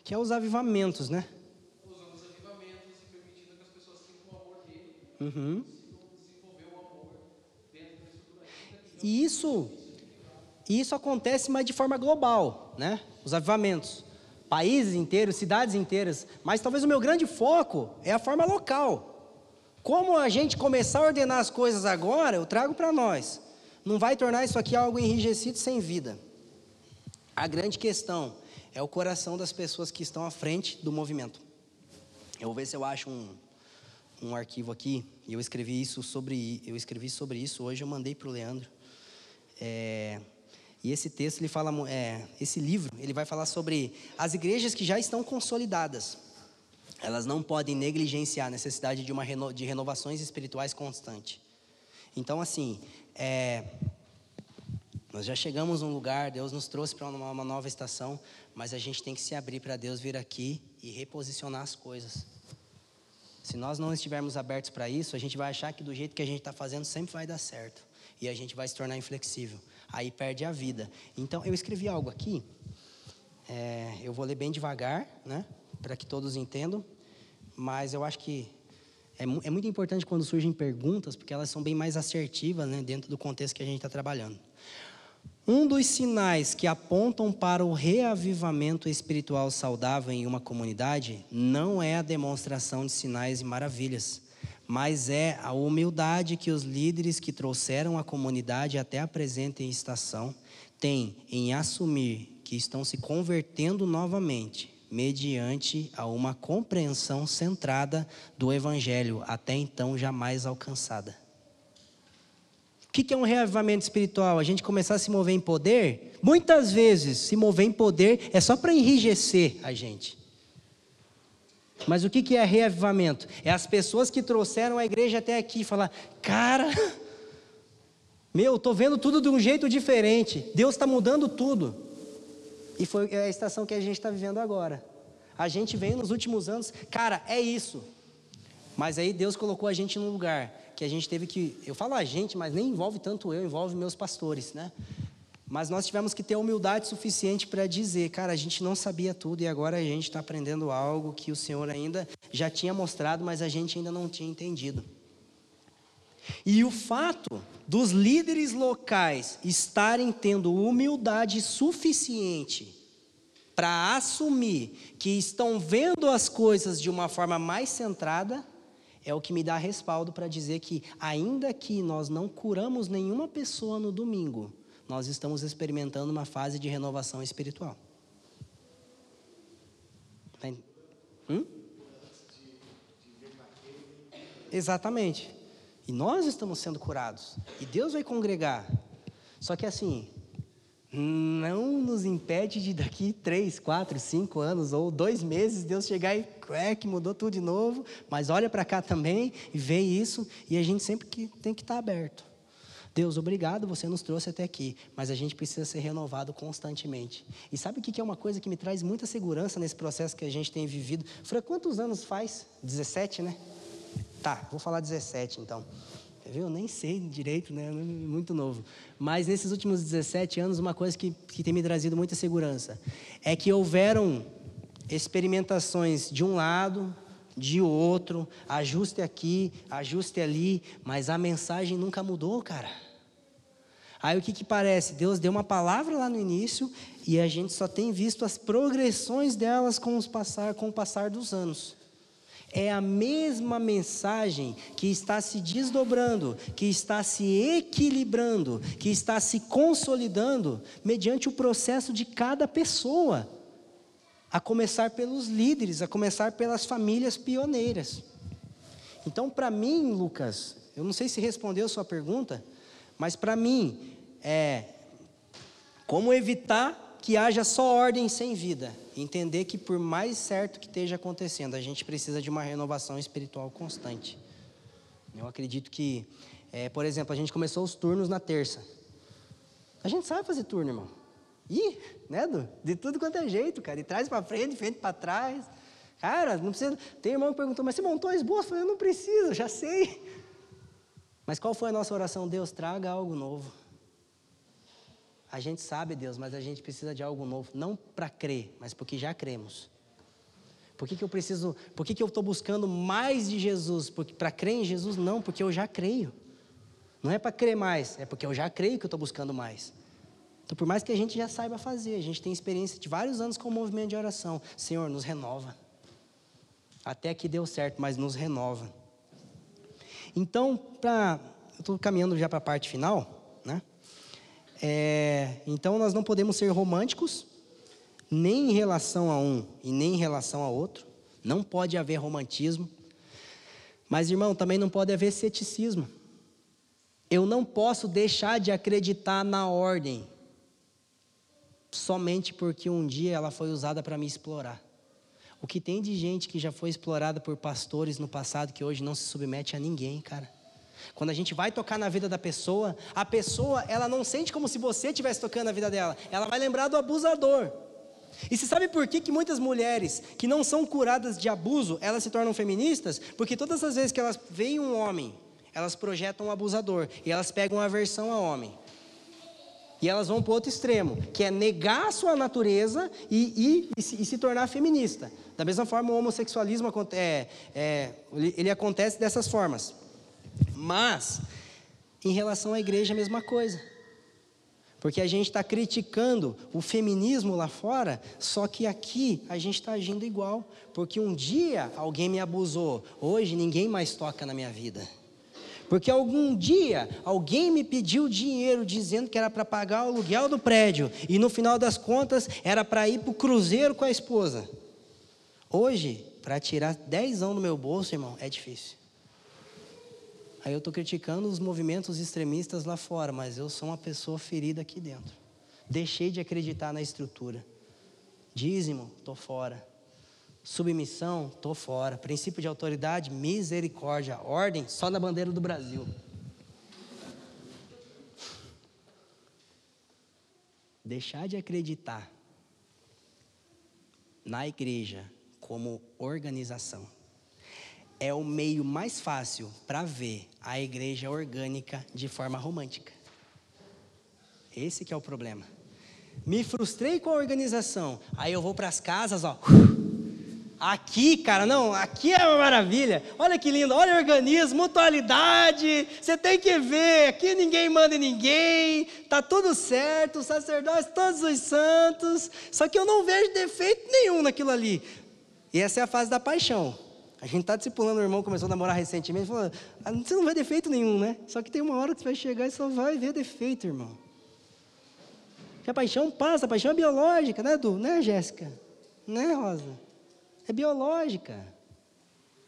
S2: Que é os avivamentos, né? Usando os avivamentos e permitindo que as pessoas sintam o amor dele. Uhum. Desenvolver o amor dentro da estrutura. E isso, isso acontece, mas de forma global, né? Os avivamentos. Países inteiros, cidades inteiras. Mas talvez o meu grande foco é a forma local. Como a gente começar a ordenar as coisas agora, eu trago para nós. Não vai tornar isso aqui algo enrijecido sem vida. A grande questão é o coração das pessoas que estão à frente do movimento. Eu vou ver se eu acho um, um arquivo aqui. Eu escrevi isso sobre eu escrevi sobre isso hoje. Eu mandei para o Leandro. É, e esse texto ele fala, é, esse livro ele vai falar sobre as igrejas que já estão consolidadas elas não podem negligenciar a necessidade de, uma reno, de renovações espirituais constante. Então, assim, é, nós já chegamos num lugar, Deus nos trouxe para uma, uma nova estação, mas a gente tem que se abrir para Deus vir aqui e reposicionar as coisas. Se nós não estivermos abertos para isso, a gente vai achar que do jeito que a gente está fazendo sempre vai dar certo. E a gente vai se tornar inflexível. Aí perde a vida. Então, eu escrevi algo aqui. É, eu vou ler bem devagar, né? para que todos entendam, mas eu acho que é, é, muito importante quando surgem perguntas, porque elas são bem mais assertivas né, dentro do contexto que a gente está trabalhando. Um dos sinais que apontam para o reavivamento espiritual saudável em uma comunidade não é a demonstração de sinais e maravilhas, mas é a humildade que os líderes que trouxeram a comunidade até a presente estação têm em assumir que estão se convertendo novamente mediante a uma compreensão centrada do Evangelho, até então jamais alcançada. O que é um reavivamento espiritual? A gente começar a se mover em poder? Muitas vezes, se mover em poder é só para enrijecer a gente. Mas o que é reavivamento? É as pessoas que trouxeram a igreja até aqui falar: cara, meu, estou vendo tudo de um jeito diferente. Deus está mudando tudo. E foi a estação que a gente está vivendo agora. A gente veio nos últimos anos, cara, é isso. Mas aí Deus colocou a gente num lugar que a gente teve que. Eu falo a gente, mas nem envolve tanto eu, envolve meus pastores, né? Mas nós tivemos que ter humildade suficiente para dizer, cara, a gente não sabia tudo e agora a gente está aprendendo algo que o Senhor ainda já tinha mostrado, mas a gente ainda não tinha entendido. E o fato dos líderes locais estarem tendo humildade suficiente para assumir que estão vendo as coisas de uma forma mais centrada, é o que me dá respaldo para dizer que, ainda que nós não curamos nenhuma pessoa no domingo, nós estamos experimentando uma fase de renovação espiritual. Hum? Exatamente. E nós estamos sendo curados. E Deus vai congregar. Só que assim, não nos impede de daqui três, quatro, cinco anos ou dois meses Deus chegar e é que mudou tudo de novo, mas olha para cá também e vê isso e a gente sempre que tem que estar tá aberto. Deus, obrigado, você nos trouxe até aqui, mas a gente precisa ser renovado constantemente. E sabe o que é uma coisa que me traz muita segurança nesse processo que a gente tem vivido? Fra, quantos anos faz? 17, né? Tá, vou falar 17 então. Viu? Nem sei direito, né? Muito novo. Mas nesses últimos 17 anos, uma coisa que, que tem me trazido muita segurança é que houveram experimentações de um lado, de outro, ajuste aqui, ajuste ali, mas a mensagem nunca mudou, cara. Aí o que, que parece? Deus deu uma palavra lá no início e a gente só tem visto as progressões delas com, os passar, com o passar dos anos. É a mesma mensagem que está se desdobrando, que está se equilibrando, que está se consolidando mediante o processo de cada pessoa. A começar pelos líderes, a começar pelas famílias pioneiras. Então, para mim, Lucas, eu não sei se respondeu a sua pergunta, mas para mim, é como evitar que haja só ordem sem vida. Entender que, por mais certo que esteja acontecendo, a gente precisa de uma renovação espiritual constante. Eu acredito que, é, por exemplo, a gente começou os turnos na terça. A gente sabe fazer turno, irmão. Ih, né, Du? De tudo quanto é jeito, cara. De trás para frente, de frente para trás. Cara, não precisa. Tem irmão que perguntou, mas você montou esboço? Eu falei, eu não preciso, já sei. Mas qual foi a nossa oração? Deus, traga algo novo. A gente sabe, Deus, mas a gente precisa de algo novo. Não para crer, mas porque já cremos. Por que, que eu preciso, por que, que eu estou buscando mais de Jesus? Para crer em Jesus? Não, porque eu já creio. Não é para crer mais, é porque eu já creio que eu estou buscando mais. Então, por mais que a gente já saiba fazer, a gente tem experiência de vários anos com o movimento de oração. Senhor, nos renova. Até que deu certo, mas nos renova. Então, pra, eu estou caminhando já para a parte final, né? É, então, nós não podemos ser românticos, nem em relação a um e nem em relação a outro. Não pode haver romantismo. Mas, irmão, também não pode haver ceticismo. Eu não posso deixar de acreditar na ordem somente porque um dia ela foi usada para me explorar. O que tem de gente que já foi explorada por pastores no passado que hoje não se submete a ninguém, cara. Quando a gente vai tocar na vida da pessoa, a pessoa, ela não sente como se você estivesse tocando na vida dela. Ela vai lembrar do abusador. E você sabe por que, que muitas mulheres que não são curadas de abuso, elas se tornam feministas? Porque todas as vezes que elas veem um homem, elas projetam um abusador e elas pegam aversão ao homem. E elas vão para o outro extremo, que é negar a sua natureza e, e, e, se, e se, tornar feminista. Da mesma forma, o homossexualismo é, é, ele acontece dessas formas. Mas, em relação à igreja, a mesma coisa. Porque a gente está criticando o feminismo lá fora, só que aqui a gente está agindo igual. Porque um dia alguém me abusou, hoje ninguém mais toca na minha vida. Porque algum dia alguém me pediu dinheiro dizendo que era para pagar o aluguel do prédio, e no final das contas era para ir para o cruzeiro com a esposa. Hoje, para tirar dezão do meu bolso, irmão, é difícil. Aí eu estou criticando os movimentos extremistas lá fora, mas eu sou uma pessoa ferida aqui dentro. Deixei de acreditar na estrutura. Dízimo, estou fora. Submissão, estou fora. Princípio de autoridade, misericórdia. Ordem, só na bandeira do Brasil. Deixar de acreditar na igreja como organização é o meio mais fácil para ver a igreja orgânica de forma romântica. Esse que é o problema. Me frustrei com a organização. Aí eu vou para as casas, ó. Aqui, cara, não, aqui é uma maravilha. Olha que lindo, olha o organismo, mutualidade. Você tem que ver, aqui ninguém manda em ninguém. Tá tudo certo, sacerdotes, todos os santos. Só que eu não vejo defeito nenhum naquilo ali. E essa é a fase da paixão. A gente está discipulando o irmão, começou a namorar recentemente, falou, ah, você não vê defeito nenhum, né? Só que tem uma hora que você vai chegar e só vai ver defeito, irmão. Porque a paixão passa, a paixão é biológica, né, Edu? Né, Jéssica? Né, Rosa? É biológica.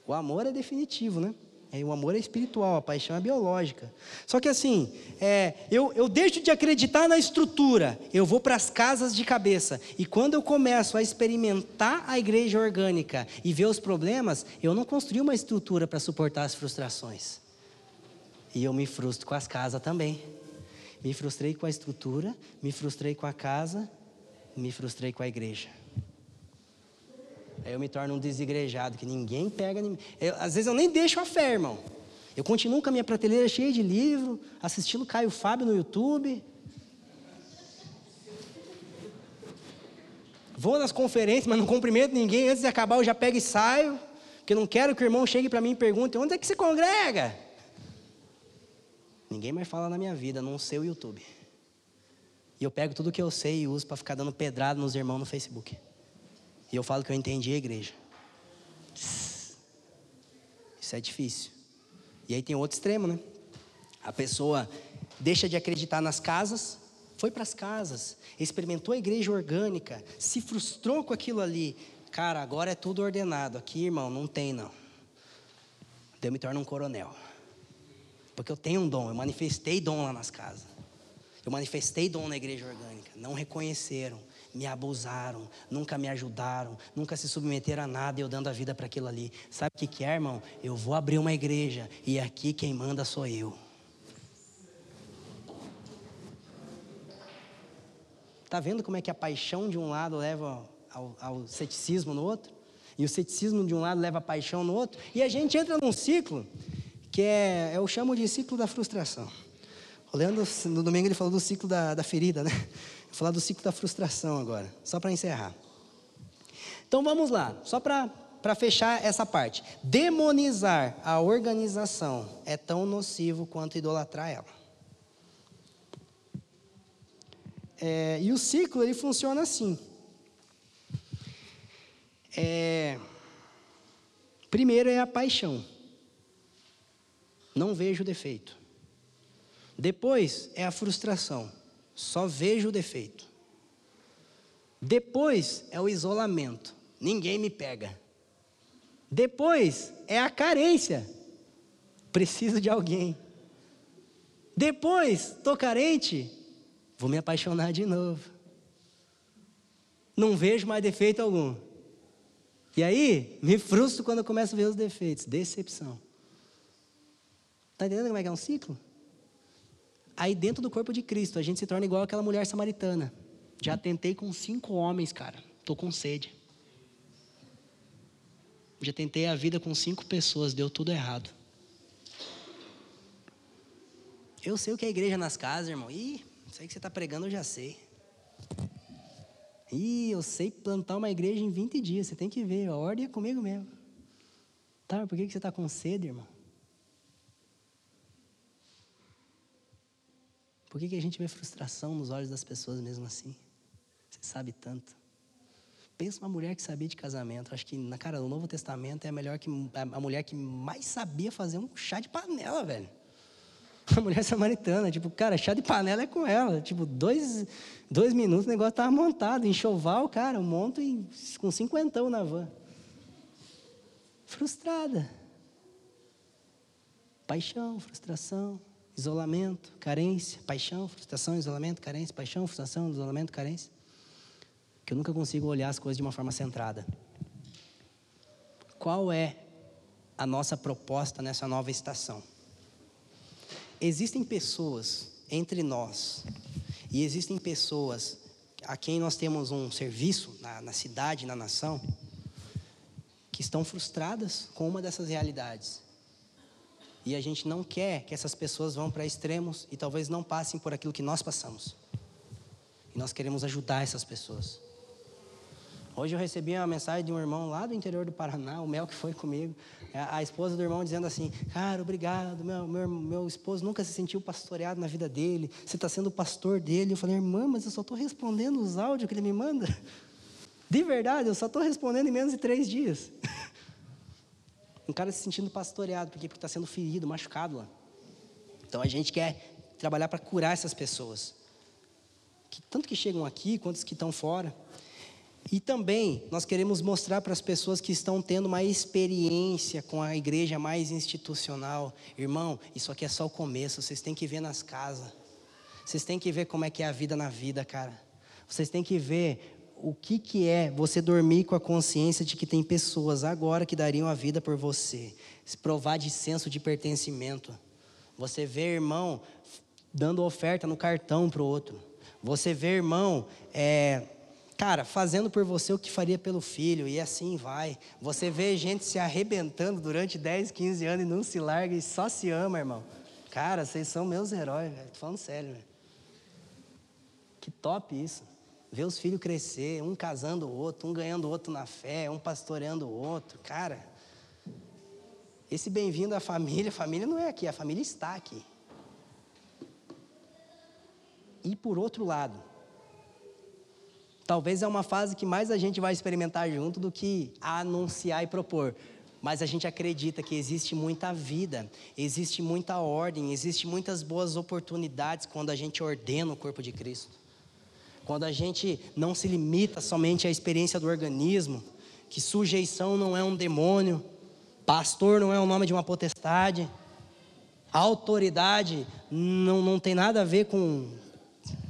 S2: O amor é definitivo, né? É, o amor é espiritual, a paixão é biológica. Só que assim, é, eu, eu deixo de acreditar na estrutura, eu vou para as casas de cabeça. E quando eu começo a experimentar a igreja orgânica e ver os problemas, eu não construí uma estrutura para suportar as frustrações. E eu me frustro com as casas também. Me frustrei com a estrutura, me frustrei com a casa, me frustrei com a igreja. Aí eu me torno um desigrejado, que ninguém pega. Eu, às vezes eu nem deixo a fé, irmão. Eu continuo com a minha prateleira cheia de livro, assistindo Caio Fábio no YouTube. Vou nas conferências, mas não cumprimento ninguém. Antes de acabar, eu já pego e saio. Porque não quero que o irmão chegue para mim e pergunte: onde é que se congrega? Ninguém mais fala na minha vida, não sei o YouTube. E eu pego tudo que eu sei e uso para ficar dando pedrada nos irmãos no Facebook. E eu falo que eu entendi a igreja. Isso é difícil. E aí tem outro extremo, né? A pessoa deixa de acreditar nas casas, foi para as casas, experimentou a igreja orgânica, se frustrou com aquilo ali. Cara, agora é tudo ordenado. Aqui, irmão, não tem não. Deus me torna um coronel. Porque eu tenho um dom, eu manifestei dom lá nas casas. Eu manifestei dom na igreja orgânica. Não reconheceram, me abusaram, nunca me ajudaram, nunca se submeteram a nada eu dando a vida para aquilo ali. Sabe o que, que é, irmão? Eu vou abrir uma igreja e aqui quem manda sou eu. Está vendo como é que a paixão de um lado leva ao, ao, ceticismo no outro? E o ceticismo de um lado leva a paixão no outro? E a gente entra num ciclo que é, eu chamo de ciclo da frustração. O Leandro, no domingo, ele falou do ciclo da, da ferida, né? Vou falar do ciclo da frustração agora, só para encerrar. Então vamos lá, só para fechar essa parte. Demonizar a organização é tão nocivo quanto idolatrar ela. É, e o ciclo ele funciona assim. É, primeiro é a paixão. Não vejo defeito. Depois é a frustração. Só vejo o defeito. Depois é o isolamento. Ninguém me pega. Depois é a carência. Preciso de alguém. Depois, estou carente, Vou me apaixonar de novo. Não vejo mais defeito algum. E aí, me frustro quando começo a ver os defeitos. Decepção. Está entendendo como é que é um ciclo? Aí, dentro do corpo de Cristo, a gente se torna igual aquela mulher samaritana. Já tentei com cinco homens, cara. Estou com sede. Já tentei a vida com cinco pessoas, deu tudo errado. Eu sei o que é igreja nas casas, irmão. Ih, aí que você está pregando eu já sei. Ih, eu sei plantar uma igreja em 20 dias. Você tem que ver, a ordem é comigo mesmo. Tá, por que, que você está com sede, irmão? Por que, que a gente vê frustração nos olhos das pessoas mesmo assim? Você sabe tanto. Pensa uma mulher que sabia de casamento. Acho que, na cara, no Novo Testamento é a, melhor que, a mulher que mais sabia fazer um chá de panela, velho. a mulher samaritana, tipo, cara, chá de panela é com ela. Tipo, dois, dois minutos o negócio estava montado. Enxoval, cara, eu monto em, com cinquentão na van. Frustrada. Paixão, frustração, isolamento, carência. Paixão, frustração, isolamento, carência. Paixão, frustração, isolamento, carência. Que eu nunca consigo olhar as coisas de uma forma centrada. Qual é a nossa proposta nessa nova estação? existem pessoas entre nós, e existem pessoas a quem nós temos um serviço na, na cidade, na nação, que estão frustradas com uma dessas realidades. E a gente não quer que essas pessoas vão para extremos e talvez não passem por aquilo que nós passamos. E nós queremos ajudar essas pessoas. Hoje eu recebi uma mensagem de um irmão lá do interior do Paraná, o Mel que foi comigo, a esposa do irmão dizendo assim: Cara, obrigado, meu, meu, meu esposo nunca se sentiu pastoreado na vida dele, você está sendo o pastor dele. Eu falei, irmã, mas eu só estou respondendo os áudios que ele me manda. De verdade, eu só estou respondendo em menos de três dias. Um cara se sentindo pastoreado, porque está sendo ferido, machucado lá. Então a gente quer trabalhar para curar essas pessoas. Que, tanto que chegam aqui, quanto os que estão fora. E também nós queremos mostrar para as pessoas que estão tendo uma experiência com a igreja mais institucional, irmão, isso aqui é só o começo, vocês têm que ver nas casas. Vocês têm que ver como é que é a vida na vida, cara. Vocês têm que ver o que, que é você dormir com a consciência de que tem pessoas agora que dariam a vida por você. Se provar de senso de pertencimento. Você vê irmão dando oferta no cartão para o outro. Você vê irmão é, cara, fazendo por você o que faria pelo filho, e assim vai. Você vê gente se arrebentando durante 10, 15 anos e não se larga e só se ama, irmão. Cara, vocês são meus heróis, velho. Tô falando sério, velho. Que top isso. Ver os filhos crescer, um casando o outro, um ganhando o outro na fé, um pastoreando o outro. Cara, esse bem-vindo à família, a família não é aqui, a família está aqui. E por outro lado, Talvez é uma fase que mais a gente vai experimentar junto do que anunciar e propor. mas a gente acredita que existe muita vida, existe muita ordem, existe muitas boas oportunidades quando a gente ordena o corpo de Cristo. Quando a gente não se limita somente à experiência do organismo, que sujeição não é um demônio, pastor não é o nome de uma potestade, autoridade não, não tem nada a ver com,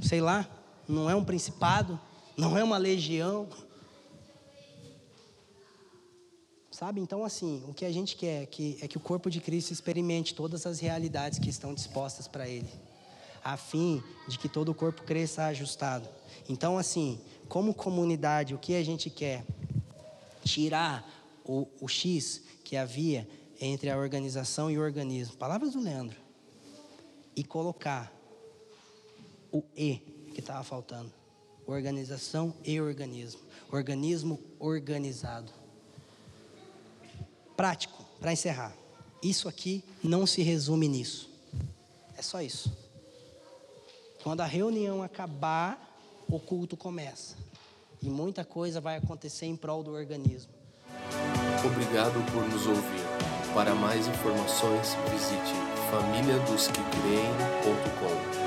S2: sei lá, não é um principado, não é uma legião. Sabe? Então, assim, o que a gente quer é que, é que o corpo de Cristo experimente todas as realidades que estão dispostas para ele, a fim de que todo o corpo cresça ajustado. Então, assim, como comunidade, o que a gente quer? Tirar o, o X que havia entre a organização e o organismo. Palavras do Leandro. E colocar o E que estava faltando. Organização e organismo. Organismo organizado. Prático, para encerrar. Isso aqui não se resume nisso. É só isso. Quando a reunião acabar, o culto começa. E muita coisa vai acontecer em prol do organismo.
S1: Obrigado por nos ouvir. Para mais informações, visite famíliadosquecreem.com.